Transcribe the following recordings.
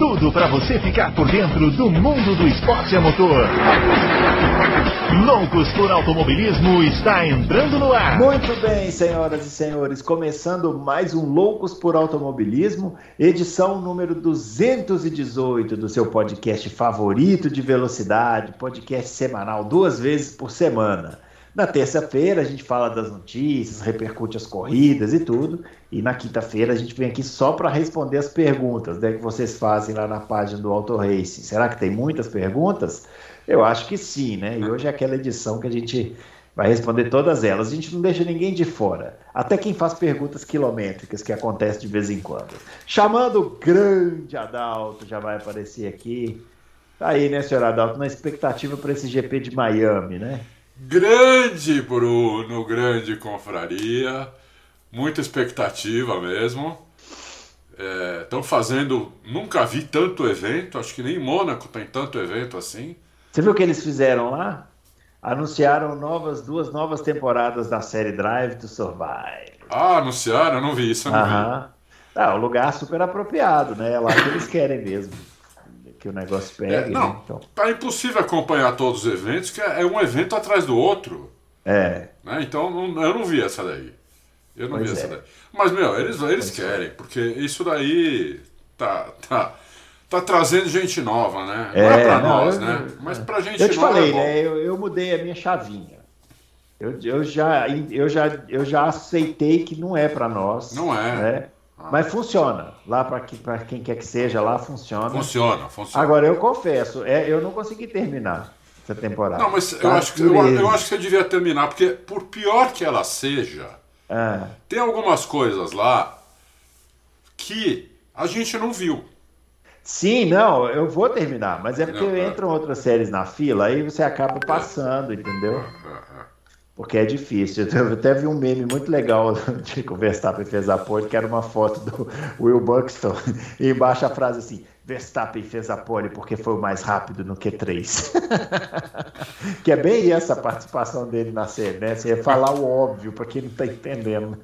tudo para você ficar por dentro do mundo do esporte a motor. Loucos por Automobilismo está entrando no ar. Muito bem, senhoras e senhores, começando mais um Loucos por Automobilismo, edição número 218 do seu podcast favorito de velocidade, podcast semanal, duas vezes por semana. Na terça-feira a gente fala das notícias, repercute as corridas e tudo. E na quinta-feira a gente vem aqui só para responder as perguntas né, que vocês fazem lá na página do Auto Racing. Será que tem muitas perguntas? Eu acho que sim, né? E hoje é aquela edição que a gente vai responder todas elas. A gente não deixa ninguém de fora. Até quem faz perguntas quilométricas, que acontece de vez em quando. Chamando o grande Adalto, já vai aparecer aqui. Tá aí, né, senhor Adalto, na expectativa para esse GP de Miami, né? Grande Bruno, grande confraria, muita expectativa mesmo. Estão é, fazendo, nunca vi tanto evento, acho que nem em Mônaco tem tanto evento assim. Você viu o que eles fizeram lá? Anunciaram novas, duas novas temporadas da série Drive to Survive. Ah, anunciaram? Eu não vi isso, eu não Aham. vi. Ah, um lugar super apropriado, né? É lá que eles querem mesmo que o negócio pegue. É, não, né? então... tá impossível acompanhar todos os eventos, que é um evento atrás do outro. É. Né? Então não, eu não vi essa daí. Eu não pois vi é. essa daí. Mas, meu, eles, eles querem, é. porque isso daí tá, tá, tá trazendo gente nova, né? Não é, é pra não, nós, eu, né? Mas pra gente Eu te nova. falei, é né? Eu, eu mudei a minha chavinha. Eu, eu, já, eu, já, eu já aceitei que não é para nós. Não é. Né? Mas funciona. Lá para que, quem quer que seja, lá funciona. Funciona, funciona. Agora, eu confesso, é, eu não consegui terminar essa temporada. Não, mas tá eu, acho que, eu, eu, acho que você devia terminar, porque por pior que ela seja, é. tem algumas coisas lá que a gente não viu. Sim, não, eu vou terminar, mas é porque não, é. entram outras séries na fila, aí você acaba passando, entendeu? Porque é difícil. Eu até vi um meme muito legal de Verstappen fez a pole, que era uma foto do Will Buxton, e embaixo a frase assim: Verstappen fez a pole porque foi o mais rápido no Q3. que é bem essa participação dele na série, né? Você ia falar o óbvio para quem não está entendendo.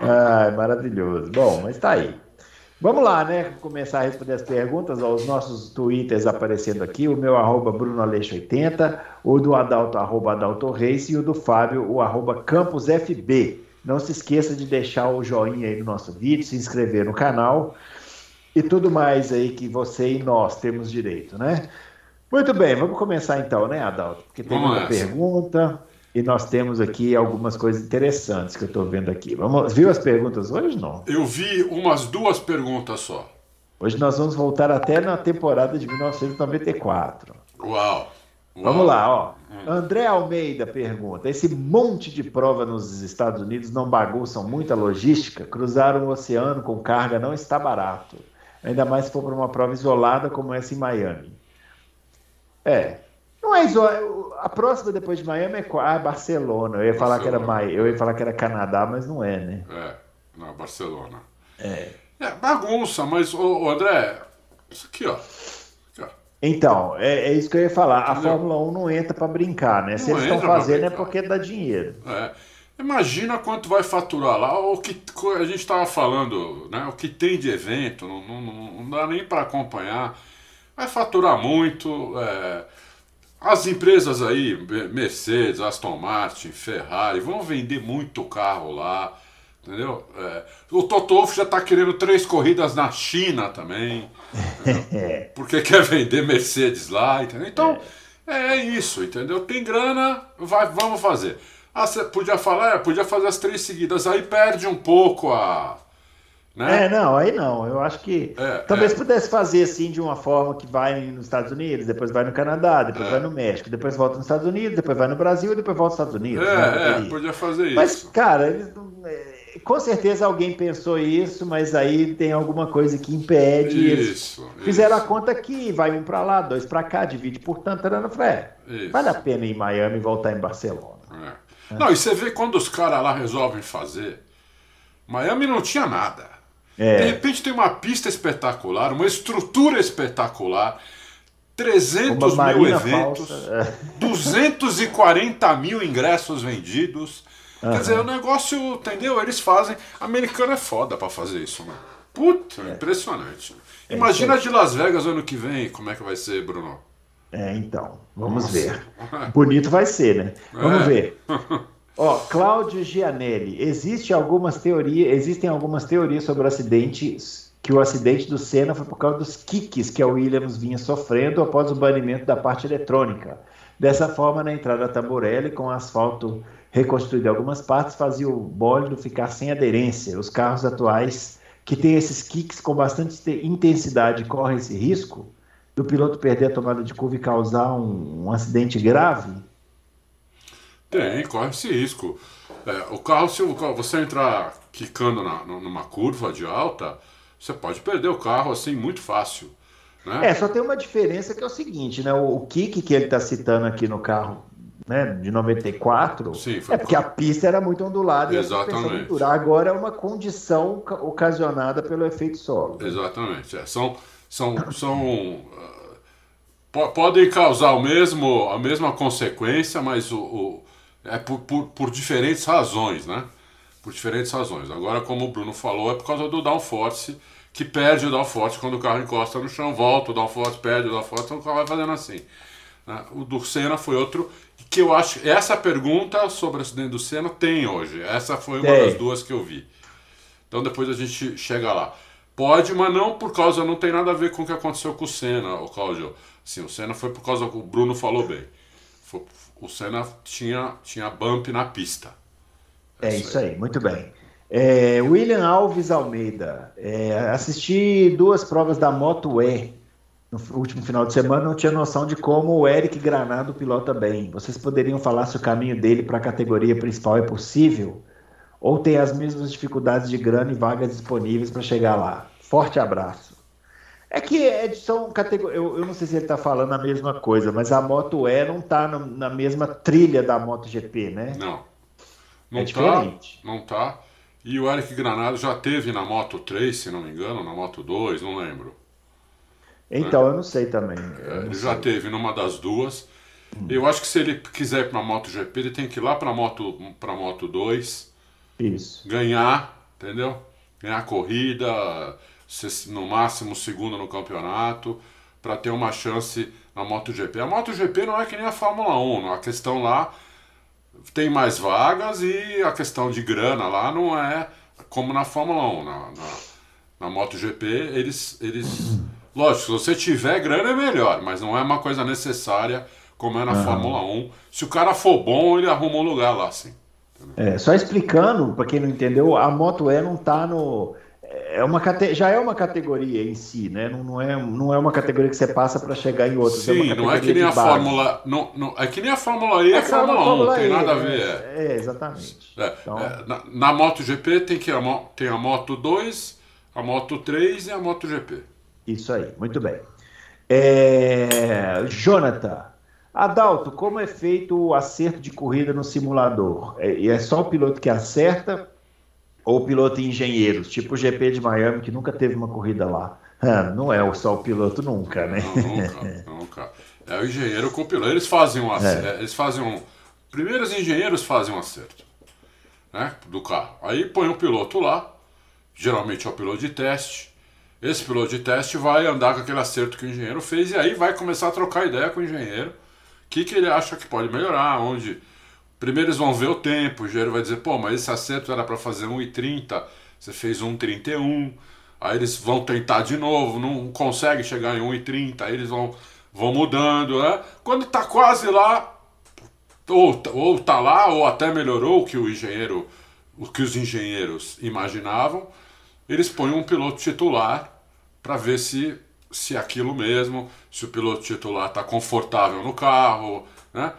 Ai, maravilhoso. Bom, mas tá aí. Vamos lá, né? Começar a responder as perguntas, ó, os nossos twitters aparecendo aqui, o meu arroba BrunoAleixo80, o do Adalto, arroba Adalto Reis, e o do Fábio, o arroba CampusFB. Não se esqueça de deixar o joinha aí no nosso vídeo, se inscrever no canal e tudo mais aí que você e nós temos direito, né? Muito bem, vamos começar então, né, Adalto? Porque tem muita pergunta. E nós temos aqui algumas coisas interessantes que eu estou vendo aqui. Vamos, viu as perguntas hoje não? Eu vi umas duas perguntas só. Hoje nós vamos voltar até na temporada de 1994. Uau! Uau. Vamos lá, ó. André Almeida pergunta: esse monte de prova nos Estados Unidos não bagunçam muito a logística? Cruzar um oceano com carga não está barato. Ainda mais se for para uma prova isolada como essa em Miami. É, não é. A próxima depois de Miami é ah, Barcelona. Eu ia, falar que era eu ia falar que era Canadá, mas não é, né? É, não, Barcelona. É. É bagunça, mas, André, isso aqui, ó. Então, é, é, isso que eu ia falar. A Fórmula 1 não entra para brincar, né? Se eles estão fazendo é porque dá dinheiro. É. Imagina quanto vai faturar lá, o que a gente estava falando, né? O que tem de evento, não, não, não dá nem para acompanhar. Vai faturar muito. É, as empresas aí, Mercedes, Aston Martin, Ferrari, vão vender muito carro lá, entendeu? É, o Toto Wolff já está querendo três corridas na China também, porque quer vender Mercedes lá, entendeu? Então, é, é isso, entendeu? Tem grana, vai, vamos fazer. Ah, podia falar, é, podia fazer as três seguidas, aí perde um pouco a né? É, não, aí não. Eu acho que é, talvez é. pudesse fazer assim de uma forma que vai nos Estados Unidos, depois vai no Canadá, depois é. vai no México, depois volta nos Estados Unidos, depois vai no Brasil e depois volta nos Estados Unidos. É, né? é podia fazer isso. Mas, cara, eles, é, com certeza alguém pensou isso, mas aí tem alguma coisa que impede. Isso. Eles fizeram isso. a conta aqui, vai um para lá, dois para cá, divide por tanto, eu falei, vale a pena ir em Miami e voltar em Barcelona. É. Não, e você vê quando os caras lá resolvem fazer. Miami não tinha nada. É. De repente tem uma pista espetacular, uma estrutura espetacular, 300 mil eventos, falsa. 240 mil ingressos vendidos. Uhum. Quer dizer, o negócio, entendeu? Eles fazem. Americano é foda pra fazer isso, mano. Puta, é. impressionante. É, Imagina é, de Las Vegas ano que vem, como é que vai ser, Bruno? É, então, vamos Nossa. ver. Bonito vai ser, né? Vamos é. ver. Ó, Cláudio Gianelli, existe algumas teorias, existem algumas teorias sobre o acidente, que o acidente do Senna foi por causa dos kicks que a Williams vinha sofrendo após o banimento da parte eletrônica. Dessa forma, na entrada da Tamborelli, com asfalto reconstruído em algumas partes, fazia o bólido ficar sem aderência. Os carros atuais que têm esses kicks com bastante intensidade correm esse risco do piloto perder a tomada de curva e causar um, um acidente grave? Tem, corre esse risco. É, o carro, se você entrar quicando na, numa curva de alta, você pode perder o carro assim muito fácil. Né? É, só tem uma diferença que é o seguinte, né? O, o kick que ele está citando aqui no carro né, de 94, Sim, é porque a pista era muito ondulada Exatamente. e a Agora é uma condição ocasionada pelo efeito solo. Exatamente. É. São, são, são uh, podem causar o mesmo, a mesma consequência, mas o, o é por, por, por, diferentes razões, né? Por diferentes razões. Agora, como o Bruno falou, é por causa do downforce, que perde o downforce quando o carro encosta no chão, volta o downforce, perde o downforce, então o carro vai fazendo assim. Né? O do Senna foi outro que eu acho. Essa pergunta sobre o acidente do Senna tem hoje. Essa foi uma tem. das duas que eu vi. Então depois a gente chega lá. Pode, mas não por causa, não tem nada a ver com o que aconteceu com o Senna, o Cláudio. Sim, o Senna foi por causa, o Bruno falou bem. O Senna tinha, tinha bump na pista. É, isso aí, muito bem. É, William Alves Almeida, é, assisti duas provas da Moto E no último final de semana, não tinha noção de como o Eric Granado pilota bem. Vocês poderiam falar se o caminho dele para a categoria principal é possível? Ou tem as mesmas dificuldades de grana e vagas disponíveis para chegar lá? Forte abraço. É que é, são categorias. Eu, eu, não sei se ele está falando a mesma coisa, mas a Moto E não está na mesma trilha da MotoGP, né? Não. Não é tá, diferente. Não tá. E o Eric Granado já teve na Moto 3, se não me engano, na Moto 2, não lembro. Então, né? eu não sei também. É, ele já teve numa das duas. Hum. Eu acho que se ele quiser ir para a MotoGP, ele tem que ir lá para a Moto, pra Moto 2. Isso. Ganhar, entendeu? Ganhar a corrida no máximo segundo no campeonato, para ter uma chance na MotoGP. A MotoGP não é que nem a Fórmula 1, a questão lá tem mais vagas e a questão de grana lá não é como na Fórmula 1. Na, na, na MotoGP, eles, eles. Lógico, se você tiver grana é melhor, mas não é uma coisa necessária como é na. Fórmula 1. Se o cara for bom, ele arruma um lugar lá, sim. É, só explicando, para quem não entendeu, a Moto E não está no é uma já é uma categoria em si, né? Não, não, é, não é uma categoria que você passa para chegar em outra. É Sim, é não é que nem a Fórmula. Não, não, é que nem a Fórmula E é, a Fórmula 1, não tem nada a ver. É, é exatamente. É, então... É, na, na MotoGP tem, que a, tem a Moto 2, a Moto 3 e a MotoGP. Isso aí, muito bem. É, Jonathan, Adalto, como é feito o acerto de corrida no simulador? É, é só o piloto que acerta ou piloto e engenheiros, tipo o GP de Miami, que nunca teve uma corrida lá. Ah, não é só o piloto nunca, né? Não, nunca, nunca. É o engenheiro com o piloto. Eles fazem um acerto. É. Eles fazem um. Primeiro os engenheiros fazem um acerto né, do carro. Aí põe o piloto lá, geralmente é o piloto de teste. Esse piloto de teste vai andar com aquele acerto que o engenheiro fez e aí vai começar a trocar ideia com o engenheiro. O que, que ele acha que pode melhorar, onde Primeiro eles vão ver o tempo, o engenheiro vai dizer, pô, mas esse acerto era para fazer 1,30, você fez 1,31. Aí eles vão tentar de novo, não consegue chegar em 1,30, aí eles vão, vão mudando, né? Quando tá quase lá, ou, ou tá lá, ou até melhorou o que o engenheiro, o que os engenheiros imaginavam, eles põem um piloto titular para ver se se é aquilo mesmo, se o piloto titular está confortável no carro, né?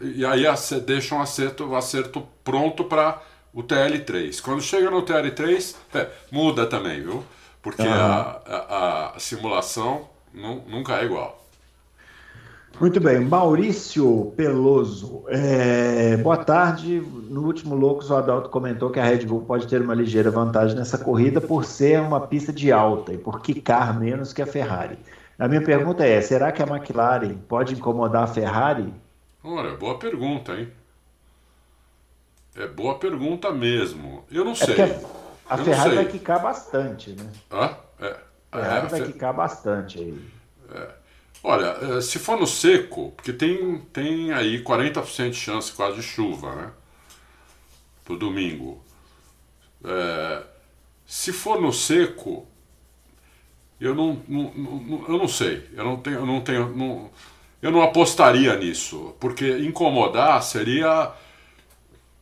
E aí deixam um acerto, o acerto pronto para o TL3. Quando chega no TL3, é, muda também, viu? Porque uhum. a, a, a, simulação não, nunca é igual. Muito bem, Maurício Peloso. É, boa tarde. No último Loucos, o Adalto comentou que a Red Bull pode ter uma ligeira vantagem nessa corrida por ser uma pista de alta e por quicar menos que a Ferrari. A minha pergunta é: será que a McLaren pode incomodar a Ferrari? Olha, boa pergunta, hein? É boa pergunta mesmo. Eu não é sei. A, a Ferrari sei. vai quicar bastante, né? Ah, é. A Ferrari é, vai Fer... quicar bastante aí. É. Olha, é, se for no seco, porque tem, tem aí 40% de chance quase de chuva, né? Pro domingo. É, se for no seco, eu não, não, não, eu não sei. Eu não tenho. Eu não, tenho não, eu não apostaria nisso. Porque incomodar seria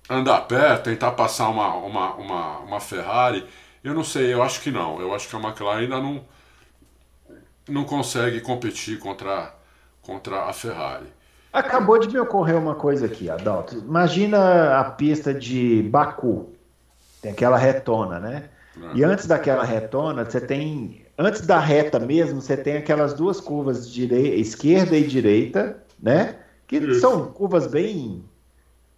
andar perto, tentar passar uma, uma, uma, uma Ferrari. Eu não sei, eu acho que não. Eu acho que a McLaren ainda não, não consegue competir contra, contra a Ferrari. Acabou de me ocorrer uma coisa aqui, Adalto. Imagina a pista de Baku. Tem aquela retona, né? E antes daquela retona, você tem. Antes da reta mesmo, você tem aquelas duas curvas, direi, esquerda e direita, né? Que Isso. são curvas bem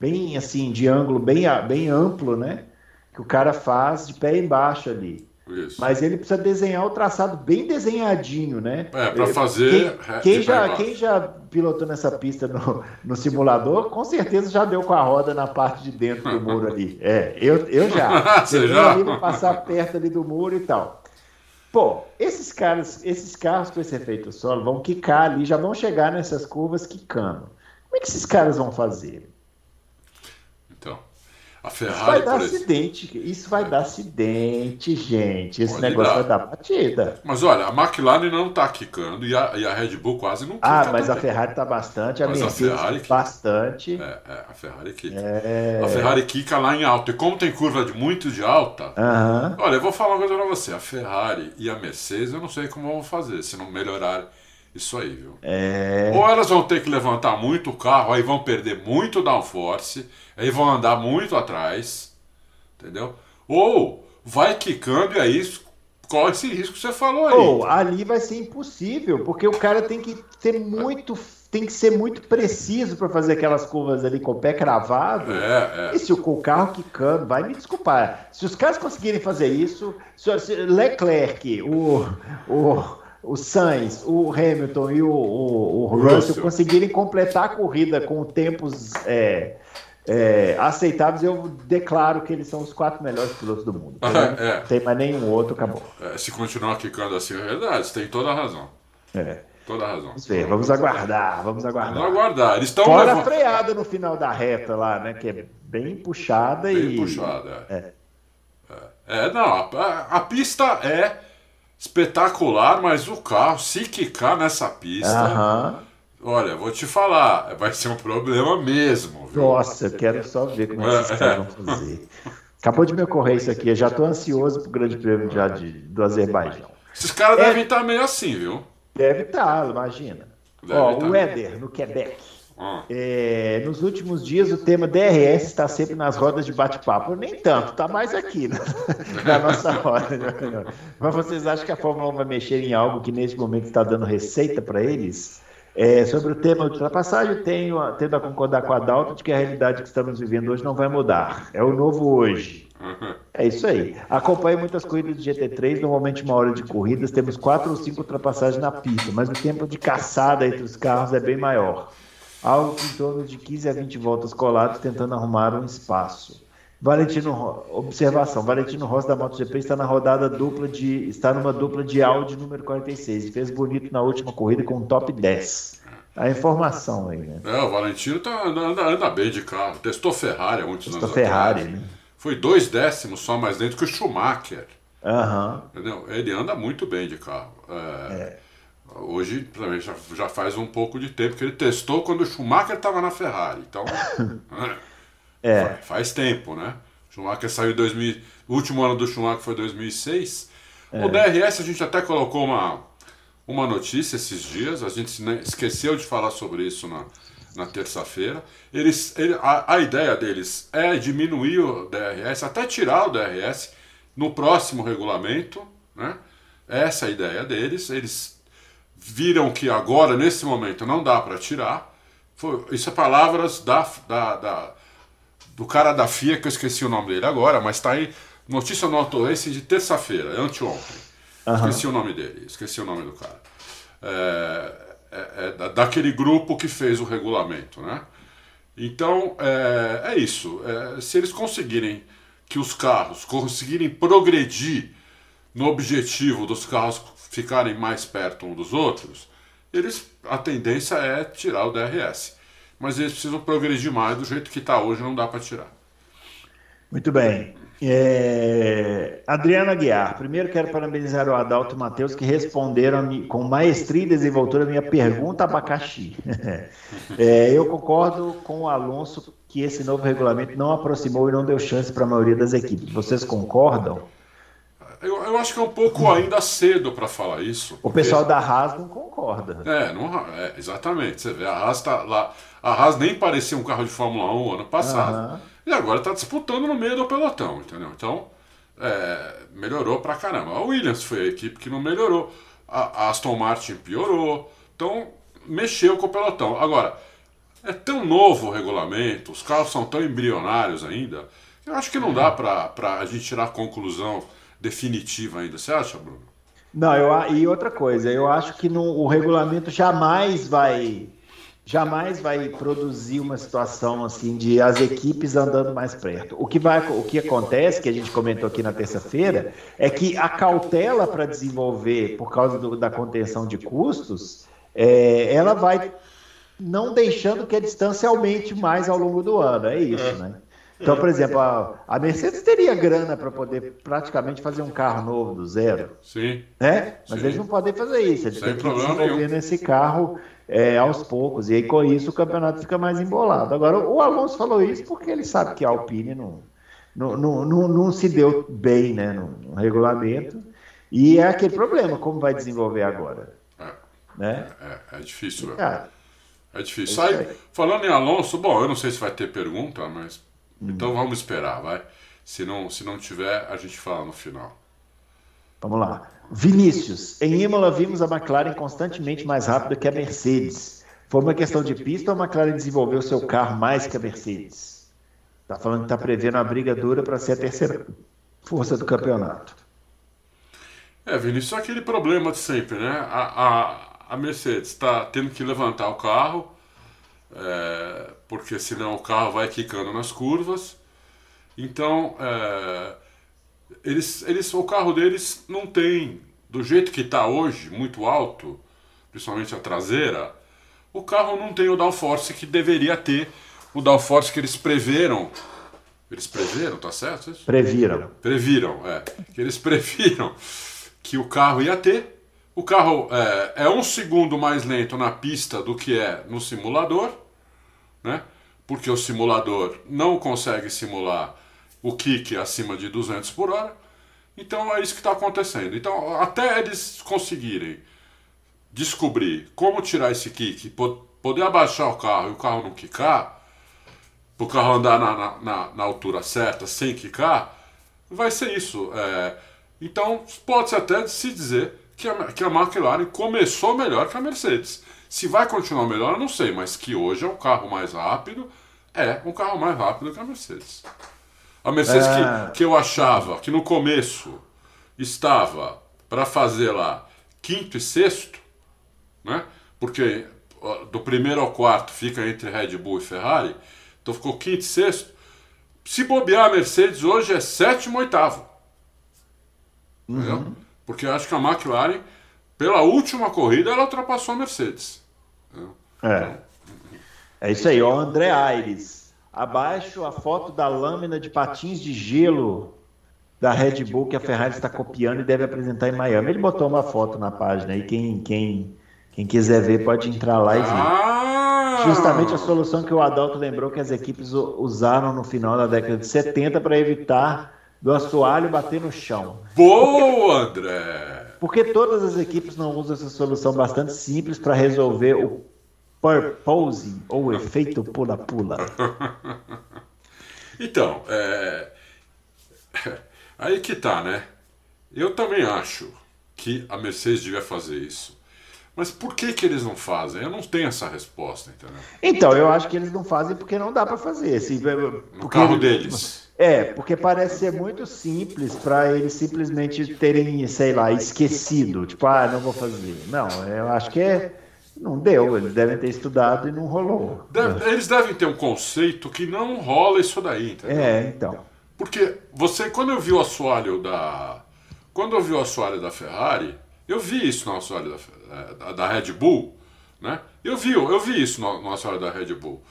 bem assim, de ângulo bem, bem amplo, né? Que o cara faz de pé embaixo ali. Isso. Mas ele precisa desenhar o traçado bem desenhadinho, né? É, para fazer. Quem, quem já, quem já pilotou nessa pista no, no simulador, com certeza já deu com a roda na parte de dentro do muro ali. É, eu, eu já. Você já? Ali, passar perto ali do muro e tal. Pô, esses caras, esses carros com esse efeito solo vão quicar ali, já vão chegar nessas curvas quicando. Como é que esses caras vão fazer? A Ferrari, isso vai dar acidente, isso vai dar acidente, gente. Esse Pode negócio dar. vai dar batida. Mas olha, a McLaren não está quicando e a, e a, Red Bull quase não quica. Ah, mas a Ferrari está bastante, a mas Mercedes a Ferrari bastante. É, é, a Ferrari quica. É... A Ferrari quica lá em alto. E como tem curva de muito de alta, uhum. olha, eu vou falar uma coisa para você. A Ferrari e a Mercedes, eu não sei como vão fazer se não melhorar isso aí, viu? É... Ou elas vão ter que levantar muito o carro, aí vão perder muito downforce aí vão andar muito atrás, entendeu? Ou vai quicando e aí corre esse risco que você falou aí. Ou ali vai ser impossível, porque o cara tem que ser muito tem que ser muito preciso para fazer aquelas curvas ali com o pé cravado. É, é. E se o carro quicando, vai me desculpar. Se os caras conseguirem fazer isso, se Leclerc, o, o, o Sainz, o Hamilton e o, o, o Russell conseguirem completar a corrida com tempos é, é, aceitáveis, eu declaro que eles são os quatro melhores pilotos do mundo. é. Não tem mais nenhum outro, acabou. É, se continuar quicando assim, é verdade, você tem toda a razão. É. Toda a razão. Vamos ver, vamos aguardar, vamos aguardar. Vamos aguardar. Eles estão Fora levando... a freada no final da reta lá, né? Que é bem puxada bem e. Bem puxada, é. é. É, é não, a, a, pista é espetacular, mas o carro, se quicar nessa pista. Aham. Olha, vou te falar, vai ser um problema mesmo. Viu? Nossa, eu quero só ver como é que esses caras vão fazer. Acabou de me ocorrer isso aqui, eu já estou ansioso para o Grande Prêmio já de, do Azerbaijão. Esses caras é, devem estar meio assim, viu? Deve estar, imagina. Deve Ó, o Éder, no Quebec. Ah. É, nos últimos dias o tema DRS está sempre nas rodas de bate-papo. Nem tanto, está mais aqui né? na nossa roda. Mas vocês acham que a Fórmula 1 vai mexer em algo que neste momento está dando receita para eles? É, sobre o tema ultrapassagem, tenho, tendo a concordar com a Dalton de que a realidade que estamos vivendo hoje não vai mudar. É o novo hoje. É isso aí. Acompanho muitas corridas de GT3, normalmente uma hora de corridas, temos quatro ou cinco ultrapassagens na pista, mas o tempo de caçada entre os carros é bem maior. Algo em torno de 15 a 20 voltas colados tentando arrumar um espaço. Valentino, observação, Valentino Rossi da MotoGP está na rodada dupla de, está numa dupla de Audi número 46 e fez bonito na última corrida com um top 10. A informação aí, né? É, o Valentino tá, anda, anda bem de carro, testou Ferrari há muitos testou anos Ferrari, atrás. Né? Foi dois décimos só mais dentro que o Schumacher. Uhum. Entendeu? Ele anda muito bem de carro. É, é. Hoje, já, já faz um pouco de tempo que ele testou quando o Schumacher estava na Ferrari. Então, É. Faz, faz tempo, né? Schumacher saiu em 2000. O último ano do Schumacher foi 2006. É. O DRS a gente até colocou uma, uma notícia esses dias, a gente esqueceu de falar sobre isso na, na terça-feira. Eles, ele, a, a ideia deles é diminuir o DRS, até tirar o DRS no próximo regulamento, né? Essa é a ideia deles. Eles viram que agora, nesse momento, não dá para tirar. Foi, isso é palavras da, da, da do cara da FIA, que eu esqueci o nome dele agora, mas está aí, notícia no Auto Racing de terça-feira, anteontem. Uhum. Esqueci o nome dele, esqueci o nome do cara. é, é, é daquele grupo que fez o regulamento, né? Então é, é isso. É, se eles conseguirem que os carros conseguirem progredir no objetivo dos carros ficarem mais perto um dos outros, eles a tendência é tirar o DRS. Mas eles precisam progredir mais do jeito que está hoje, não dá para tirar. Muito bem. É... Adriana Guiar, primeiro quero parabenizar o Adalto e o Matheus que responderam com maestria e desenvoltura a minha pergunta abacaxi. é, eu concordo com o Alonso que esse novo regulamento não aproximou e não deu chance para a maioria das equipes. Vocês concordam? Eu, eu acho que é um pouco ainda cedo para falar isso. O pessoal da Haas não concorda. É, não, é, exatamente. Você vê, a Haas tá lá. A Haas nem parecia um carro de Fórmula 1 ano passado. Uhum. E agora está disputando no meio do pelotão, entendeu? Então, é, melhorou pra caramba. A Williams foi a equipe que não melhorou. A, a Aston Martin piorou. Então, mexeu com o pelotão. Agora, é tão novo o regulamento, os carros são tão embrionários ainda, eu acho que não dá para a gente tirar a conclusão definitiva ainda. Você acha, Bruno? Não, eu, e outra coisa, eu acho que no, o regulamento jamais vai jamais vai produzir uma situação assim de as equipes andando mais perto. O que vai, o que acontece, que a gente comentou aqui na terça-feira, é que a cautela para desenvolver por causa do, da contenção de custos, é, ela vai não deixando que a distância aumente mais ao longo do ano. É isso, né? Então, por exemplo, a, a Mercedes teria grana para poder praticamente fazer um carro novo do zero. Sim. Né? Mas Sim. eles não podem fazer isso. Eles Sem têm que desenvolver nenhum. nesse carro é, aos poucos. E aí, com isso, o campeonato fica mais embolado. Agora, o Alonso falou isso porque ele sabe que a Alpine não, não, não, não, não se deu bem né, no, no, regulamento. E é aquele problema, como vai desenvolver agora? É, né? é, é difícil. Cara, é difícil. Sai, falando em Alonso, bom, eu não sei se vai ter pergunta, mas. Hum. Então vamos esperar, vai. Se não, se não tiver, a gente fala no final. Vamos lá. Vinícius, em Imola vimos a McLaren constantemente mais rápida que a Mercedes. Foi uma questão de pista ou a McLaren desenvolveu seu carro mais que a Mercedes? Está falando que está prevendo uma briga dura para ser a terceira força do campeonato. É, Vinícius, é aquele problema de sempre, né? A, a, a Mercedes está tendo que levantar o carro, é, porque senão o carro vai quicando nas curvas. Então, é, eles, eles, o carro deles não tem, do jeito que está hoje, muito alto, principalmente a traseira, o carro não tem o downforce que deveria ter, o downforce que eles preveram. Eles preveram, tá certo? Isso? Previram. Previram, é. Que eles previram que o carro ia ter. O carro é, é um segundo mais lento na pista do que é no simulador, né? Porque o simulador não consegue simular o kick acima de 200 por hora. Então é isso que está acontecendo. Então, até eles conseguirem descobrir como tirar esse kick, poder abaixar o carro e o carro não quicar, para o carro andar na, na, na, altura certa sem quicar, vai ser isso. É, então, pode-se até se dizer que a, que a McLaren começou melhor que a Mercedes. Se vai continuar melhor, eu não sei, mas que hoje é um carro mais rápido, é um carro mais rápido que a Mercedes. A Mercedes é... que, que eu achava que no começo estava para fazer lá quinto e sexto, né? Porque do primeiro ao quarto fica entre Red Bull e Ferrari, então ficou quinto e sexto. Se bobear a Mercedes hoje é sétimo oitavo. Uhum. Porque eu acho que a McLaren, pela última corrida, ela ultrapassou a Mercedes. Entendeu? É. É isso aí, ó, André Aires. Abaixo a foto da lâmina de patins de gelo da Red Bull que a Ferrari está copiando e deve apresentar em Miami. Ele botou uma foto na página aí, quem, quem, quem quiser ver pode entrar lá e ver. Ah! Justamente a solução que o Adalto lembrou que as equipes usaram no final da década de 70 para evitar do assoalho bater no chão. Boa, André! Porque todas as equipes não usam essa solução bastante simples para resolver o purposing ou o efeito pula-pula. então, é... aí que tá, né? Eu também acho que a Mercedes devia fazer isso. Mas por que, que eles não fazem? Eu não tenho essa resposta, entendeu? Então, eu acho que eles não fazem porque não dá para fazer. Assim, no carro deles. É, porque parece ser muito simples para eles simplesmente terem, sei lá, esquecido. Tipo, ah, não vou fazer. Não, eu acho que é. Não deu, eles devem ter estudado e não rolou. Deve, eles devem ter um conceito que não rola isso daí, entendeu? É, então. Porque você, quando eu vi o assoalho da. Quando eu vi o assoalho da Ferrari, eu vi isso no assoalho da, da Red Bull, né? Eu vi, eu vi isso no, no assoalho da Red Bull.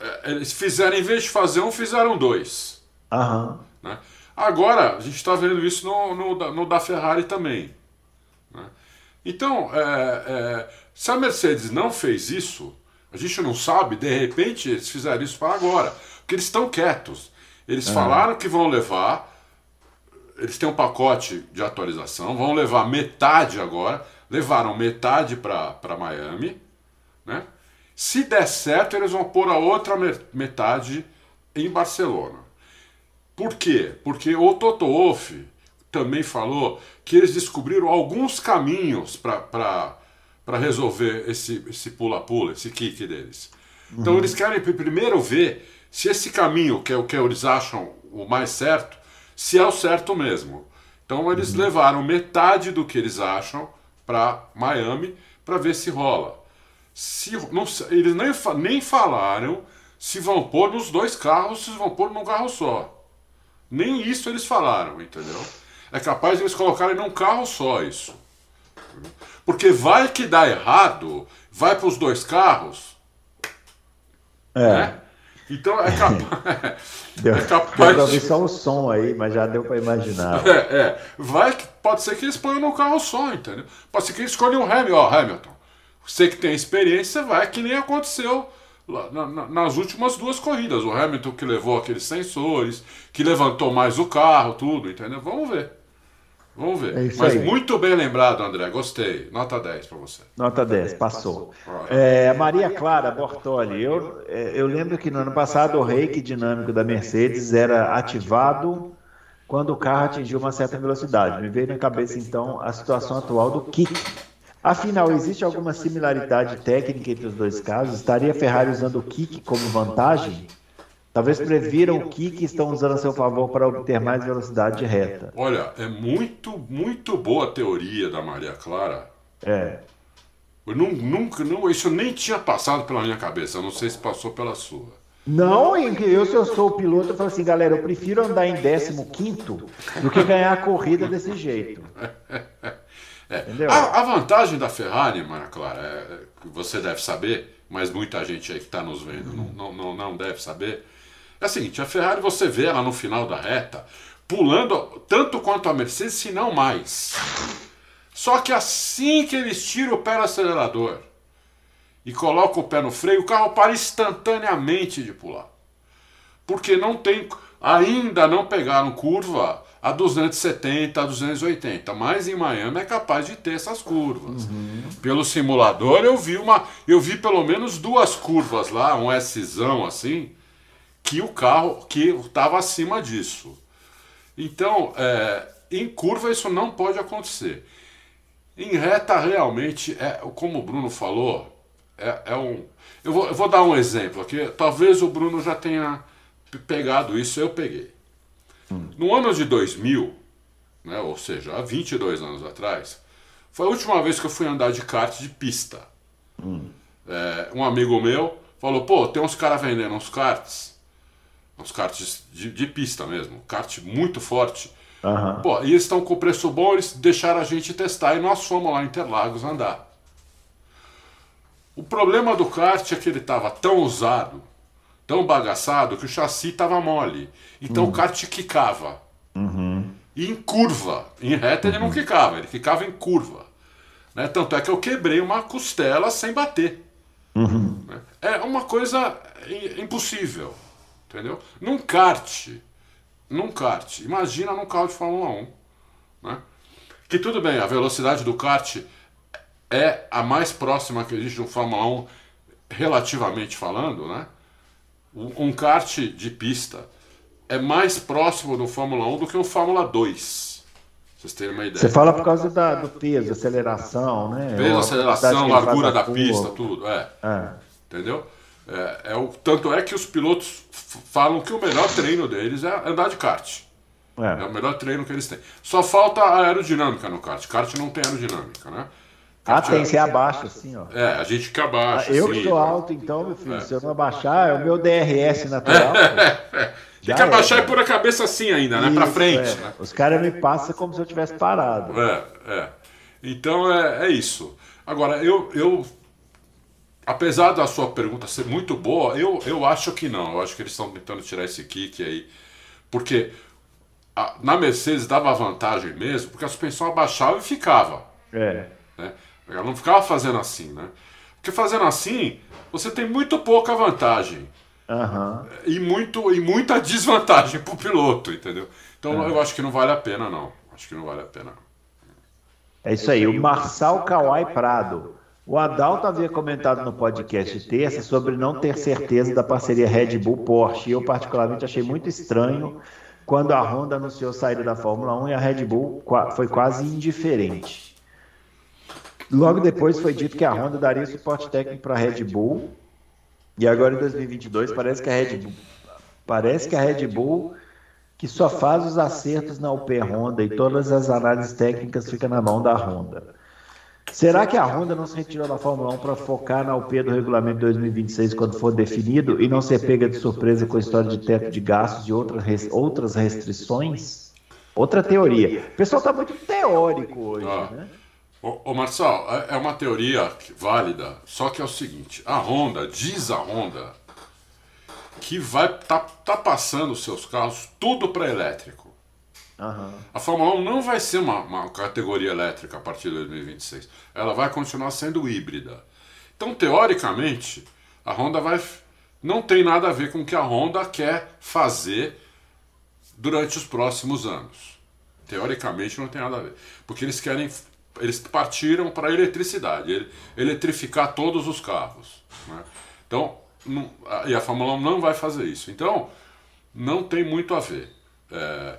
É, eles fizeram, em vez de fazer um, fizeram dois. Aham. Né? Agora, a gente está vendo isso no, no, no, da Ferrari também. Né? Então, é, é, se a Mercedes não fez isso, a gente não sabe, de repente eles fizeram isso para agora. Porque eles estão quietos. Eles uhum. falaram que vão levar, eles têm um pacote de atualização, vão levar metade agora, levaram metade para Miami, né? Se der certo, eles vão pôr a outra metade em Barcelona. Por quê? Porque o Toto Wolff também falou que eles descobriram alguns caminhos para resolver esse pula-pula, esse, esse kick deles. Então uhum. eles querem primeiro ver se esse caminho, que é o que eles acham o mais certo, se é o certo mesmo. Então eles uhum. levaram metade do que eles acham para Miami para ver se rola. Se, não, eles nem, nem falaram se vão pôr nos dois carros, se vão pôr num carro só. Nem isso eles falaram, entendeu? É capaz de eles colocarem num carro só isso. Porque vai que dá errado, vai para os dois carros. É. Né? Então é capaz. deu, é capaz deu só o som aí, mas já deu para imaginar. É, é. Vai que pode ser que eles ponham num carro só, entendeu? Pode ser que eles escolham o Hamilton. Ó, Hamilton. Você que tem experiência, vai que nem aconteceu na, na, nas últimas duas corridas. O Hamilton que levou aqueles sensores, que levantou mais o carro, tudo, entendeu? Vamos ver. Vamos ver. É Mas aí. muito bem lembrado, André. Gostei. Nota 10 para você. Nota 10, passou. É, Maria Clara Bortoli. Eu, é, eu lembro que no ano passado o reiki dinâmico da Mercedes era ativado quando o carro atingiu uma certa velocidade. Me veio na cabeça então a situação atual do kick Afinal, existe alguma similaridade técnica entre os dois casos? Estaria Ferrari usando o kick como vantagem? Talvez previram o kick e estão usando a seu favor para obter mais velocidade de reta. Olha, é muito, muito boa a teoria da Maria Clara. É. Eu nunca, não, isso nem tinha passado pela minha cabeça, eu não sei se passou pela sua. Não, eu se eu sou o piloto, eu falo assim, galera, eu prefiro andar em 15 do que ganhar a corrida desse jeito. É. A, a, vantagem da Ferrari, Maria Clara, é, é, você deve saber, mas muita gente aí que está nos vendo uhum. não, não, não deve saber. É a seguinte: a Ferrari você vê ela no final da reta pulando tanto quanto a Mercedes, se não mais. Só que assim que eles tiram o pé do acelerador e colocam o pé no freio, o carro para instantaneamente de pular. Porque não tem. Ainda não pegaram curva a 270, a 280. Mas em Miami é capaz de ter essas curvas. Uhum. Pelo simulador eu vi uma, eu vi pelo menos duas curvas lá, um Szão assim, que o carro que estava acima disso. Então, é, em curva isso não pode acontecer. Em reta realmente é, como o Bruno falou, é, é um. Eu vou, eu vou dar um exemplo aqui. Talvez o Bruno já tenha pegado isso, eu peguei. No ano de 2000, né, ou seja, há 22 anos atrás, foi a última vez que eu fui andar de kart de pista. Hum. É, um amigo meu falou: pô, tem uns caras vendendo uns karts, uns karts de, de, pista mesmo, kart muito forte. Uhum. Pô, e eles estão com preço bom, eles deixaram a gente testar e nós fomos lá em Interlagos andar. O problema do kart é que ele estava tão usado tão bagaçado que o chassi estava mole. Então uhum. o kart quicava. Uhum. E em curva. Em reta ele não uhum. quicava, ele quicava em curva. Né? Tanto é que eu quebrei uma costela sem bater. Uhum. Né? É uma coisa impossível. Entendeu? Num kart. Num kart. Imagina num carro de Fórmula 1. Né? Que tudo bem, a velocidade do kart é a mais próxima que existe de um Fórmula 1, relativamente falando, né? Um kart de pista é mais próximo do Fórmula 1 do que o Fórmula 2. Vocês terem uma ideia. Você fala por causa da, do peso, aceleração, né? Peso, aceleração, largura da, da pista, tudo. É. é. Entendeu? É, é o, tanto é que os pilotos falam que o melhor treino deles é andar de kart. É. é. o melhor treino que eles têm. Só falta a aerodinâmica no kart. Kart não tem aerodinâmica, né? Ah, tem, que ser abaixo, assim, ó. É, a gente que abaixa. Ah, eu assim, que sou alto, então, meu filho, é. se eu não abaixar, é o meu DRS natural. tem que abaixar é, e pôr a cabeça assim ainda, né? Isso, pra frente. É. Né? Os caras me passam como se eu tivesse parado. É, é. Então é, é isso. Agora, eu, eu. Apesar da sua pergunta ser muito boa, eu, eu acho que não. Eu acho que eles estão tentando tirar esse kick aí. Porque a, na Mercedes dava vantagem mesmo, porque a suspensão abaixava e ficava. É. Né? Ela não ficava fazendo assim, né? Porque fazendo assim, você tem muito pouca vantagem. Uhum. E, muito, e muita desvantagem para o piloto, entendeu? Então uhum. eu acho que não vale a pena, não. Acho que não vale a pena. É isso aí. O Marçal Kawai Prado. O Adalto havia comentado no podcast terça sobre não ter certeza da parceria Red Bull-Porsche. E eu, particularmente, achei muito estranho quando a Honda anunciou saída da Fórmula 1 e a Red Bull foi quase indiferente. Logo depois foi dito que a Honda daria suporte técnico para a Red Bull. E agora em 2022 parece que a Red Bull parece que a Red Bull que só faz os acertos na UP Honda e todas as análises técnicas ficam na mão da Honda. Será que a Honda não se retirou da Fórmula 1 para focar na UP do regulamento 2026 quando for definido e não ser pega de surpresa com a história de teto de gastos e outras, outras restrições? Outra teoria. O pessoal está muito teórico hoje, ah. né? Ô, ô Marçal, é, é uma teoria válida, só que é o seguinte: a Honda, diz a Honda, que vai tá, tá passando os seus carros tudo para elétrico. Uhum. A Fórmula 1 não vai ser uma, uma, categoria elétrica a partir de 2026. Ela vai continuar sendo híbrida. Então, teoricamente, a Honda vai. Não tem nada a ver com o que a Honda quer fazer durante os próximos anos. Teoricamente, não tem nada a ver. Porque eles querem eles partiram para a eletricidade, eletrificar todos os carros. Né? Então, não, e a Fórmula 1 não vai fazer isso. Então, não tem muito a ver. É,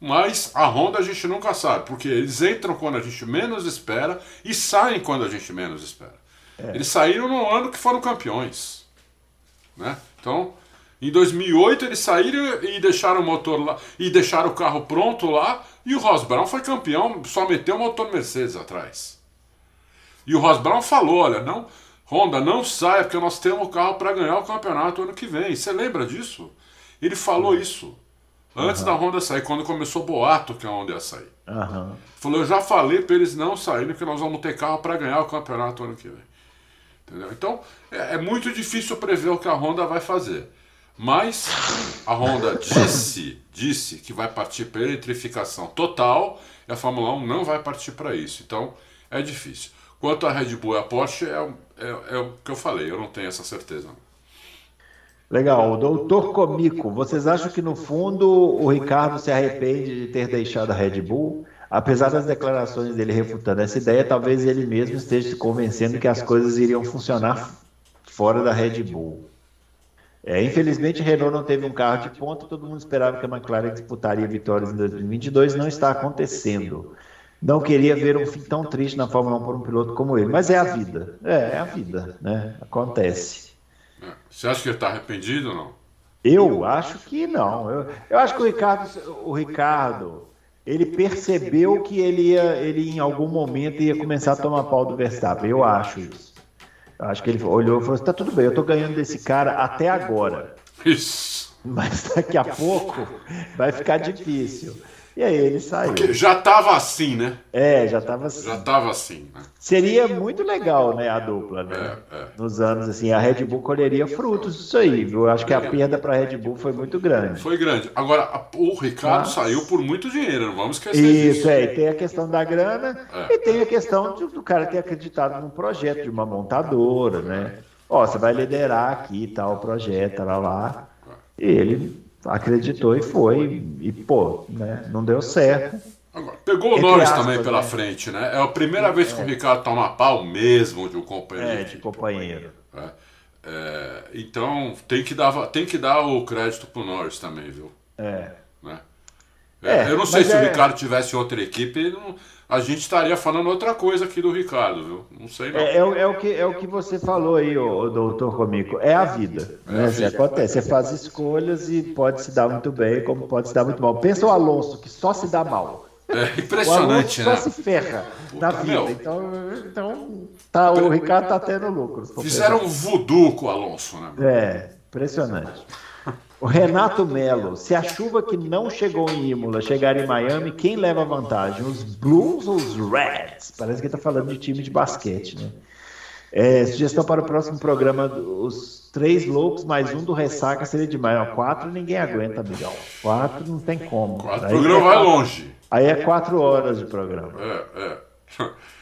mas a Honda a gente nunca sabe, porque eles entram quando a gente menos espera e saem quando a gente menos espera. É. Eles saíram no ano que foram campeões. Né? Então, em 2008 eles saíram e deixaram o motor lá e deixaram o carro pronto lá e o Ross Brown foi campeão, só meteu o motor Mercedes atrás. E o Ross Brown falou: olha, não, Honda, não saia, porque nós temos o carro para ganhar o campeonato ano que vem. Você lembra disso? Ele falou isso. Antes uhum. da Honda sair, quando começou o boato que a Honda ia sair. Uhum. Falou, eu já falei para eles não saírem, porque nós vamos ter carro para ganhar o campeonato ano que vem. Entendeu? Então, é, é, muito difícil prever o que a Honda vai fazer. Mas a Honda disse, disse que vai partir para eletrificação total e a Fórmula 1 não vai partir para isso. Então é difícil. Quanto a Red Bull e a Porsche, é, é, é, o que eu falei, eu não tenho essa certeza. Legal. Doutor Comico, vocês acham que no fundo o Ricardo se arrepende de ter deixado a Red Bull? Apesar das declarações dele refutando essa ideia, talvez ele mesmo esteja se convencendo que as coisas iriam funcionar fora da Red Bull. É, infelizmente, Renault não teve um carro de ponta, todo mundo esperava que a McLaren disputaria vitórias em 2022, não está acontecendo. Não queria ver um fim tão triste na Fórmula 1 por um piloto como ele, mas é a vida. É, é a vida, né? Acontece. Você acha que ele está arrependido ou não? Eu acho que não. Eu, eu acho que o Ricardo, o Ricardo, ele percebeu que ele ia, ele em algum momento ia começar a tomar pau do Verstappen. Eu acho isso. Acho que ele olhou e falou assim: tá tudo bem, eu tô ganhando desse cara até agora. Isso. Mas daqui a pouco vai ficar difícil. E aí ele saiu. Porque já estava assim, né? É, já estava assim. Já estava assim, né? Seria muito legal, né, a dupla, né? É, é. Nos anos assim, a Red Bull colheria frutos disso aí, viu? Eu acho que a perda para a Red Bull foi muito grande. Foi grande. Agora, o Ricardo Mas... saiu por muito dinheiro, não vamos esquecer Isso, disso. é. E tem a questão da grana é. e tem a questão de, do cara ter acreditado num projeto de uma montadora, né? Ó, você vai liderar aqui tal projeto, lá lá. E ele acreditou e foi. E, pô, né, não deu certo. Agora, pegou o Norris também pela né? frente, né? É a primeira vez que o Ricardo toma pau mesmo de um companheiro. É, de companheiro. É. É, então tem que, dar, tem que dar o crédito pro Norris também, viu? É. Né? É, eu não sei se o Ricardo tivesse outra equipe, não, a gente estaria falando outra coisa aqui do Ricardo, viu? Não sei não. É, é, é, o, que, é o que você falou aí, o, doutor Comico. É a vida. Né? Você acontece, você faz escolhas e pode se dar muito bem, como pode se dar muito mal. Pensa o Alonso, que só se dá mal. É impressionante, o né? só se ferra Puta, na vida. Meu. Então, então tá, o Ricardo tá tendo lucro. Fizeram um voodoo com o Alonso, né? É, impressionante. O Renato Melo, se a chuva que não chegou em Imola chegar em Miami, quem leva vantagem? Os Blues ou os Reds? Parece que ele está falando de time de basquete, né? É, sugestão para o próximo programa: os três loucos mais um do ressaca seria demais. quatro ninguém aguenta, amigão. Quatro não tem como. Quatro, o programa é vai longe. Aí é quatro horas de programa. É, é.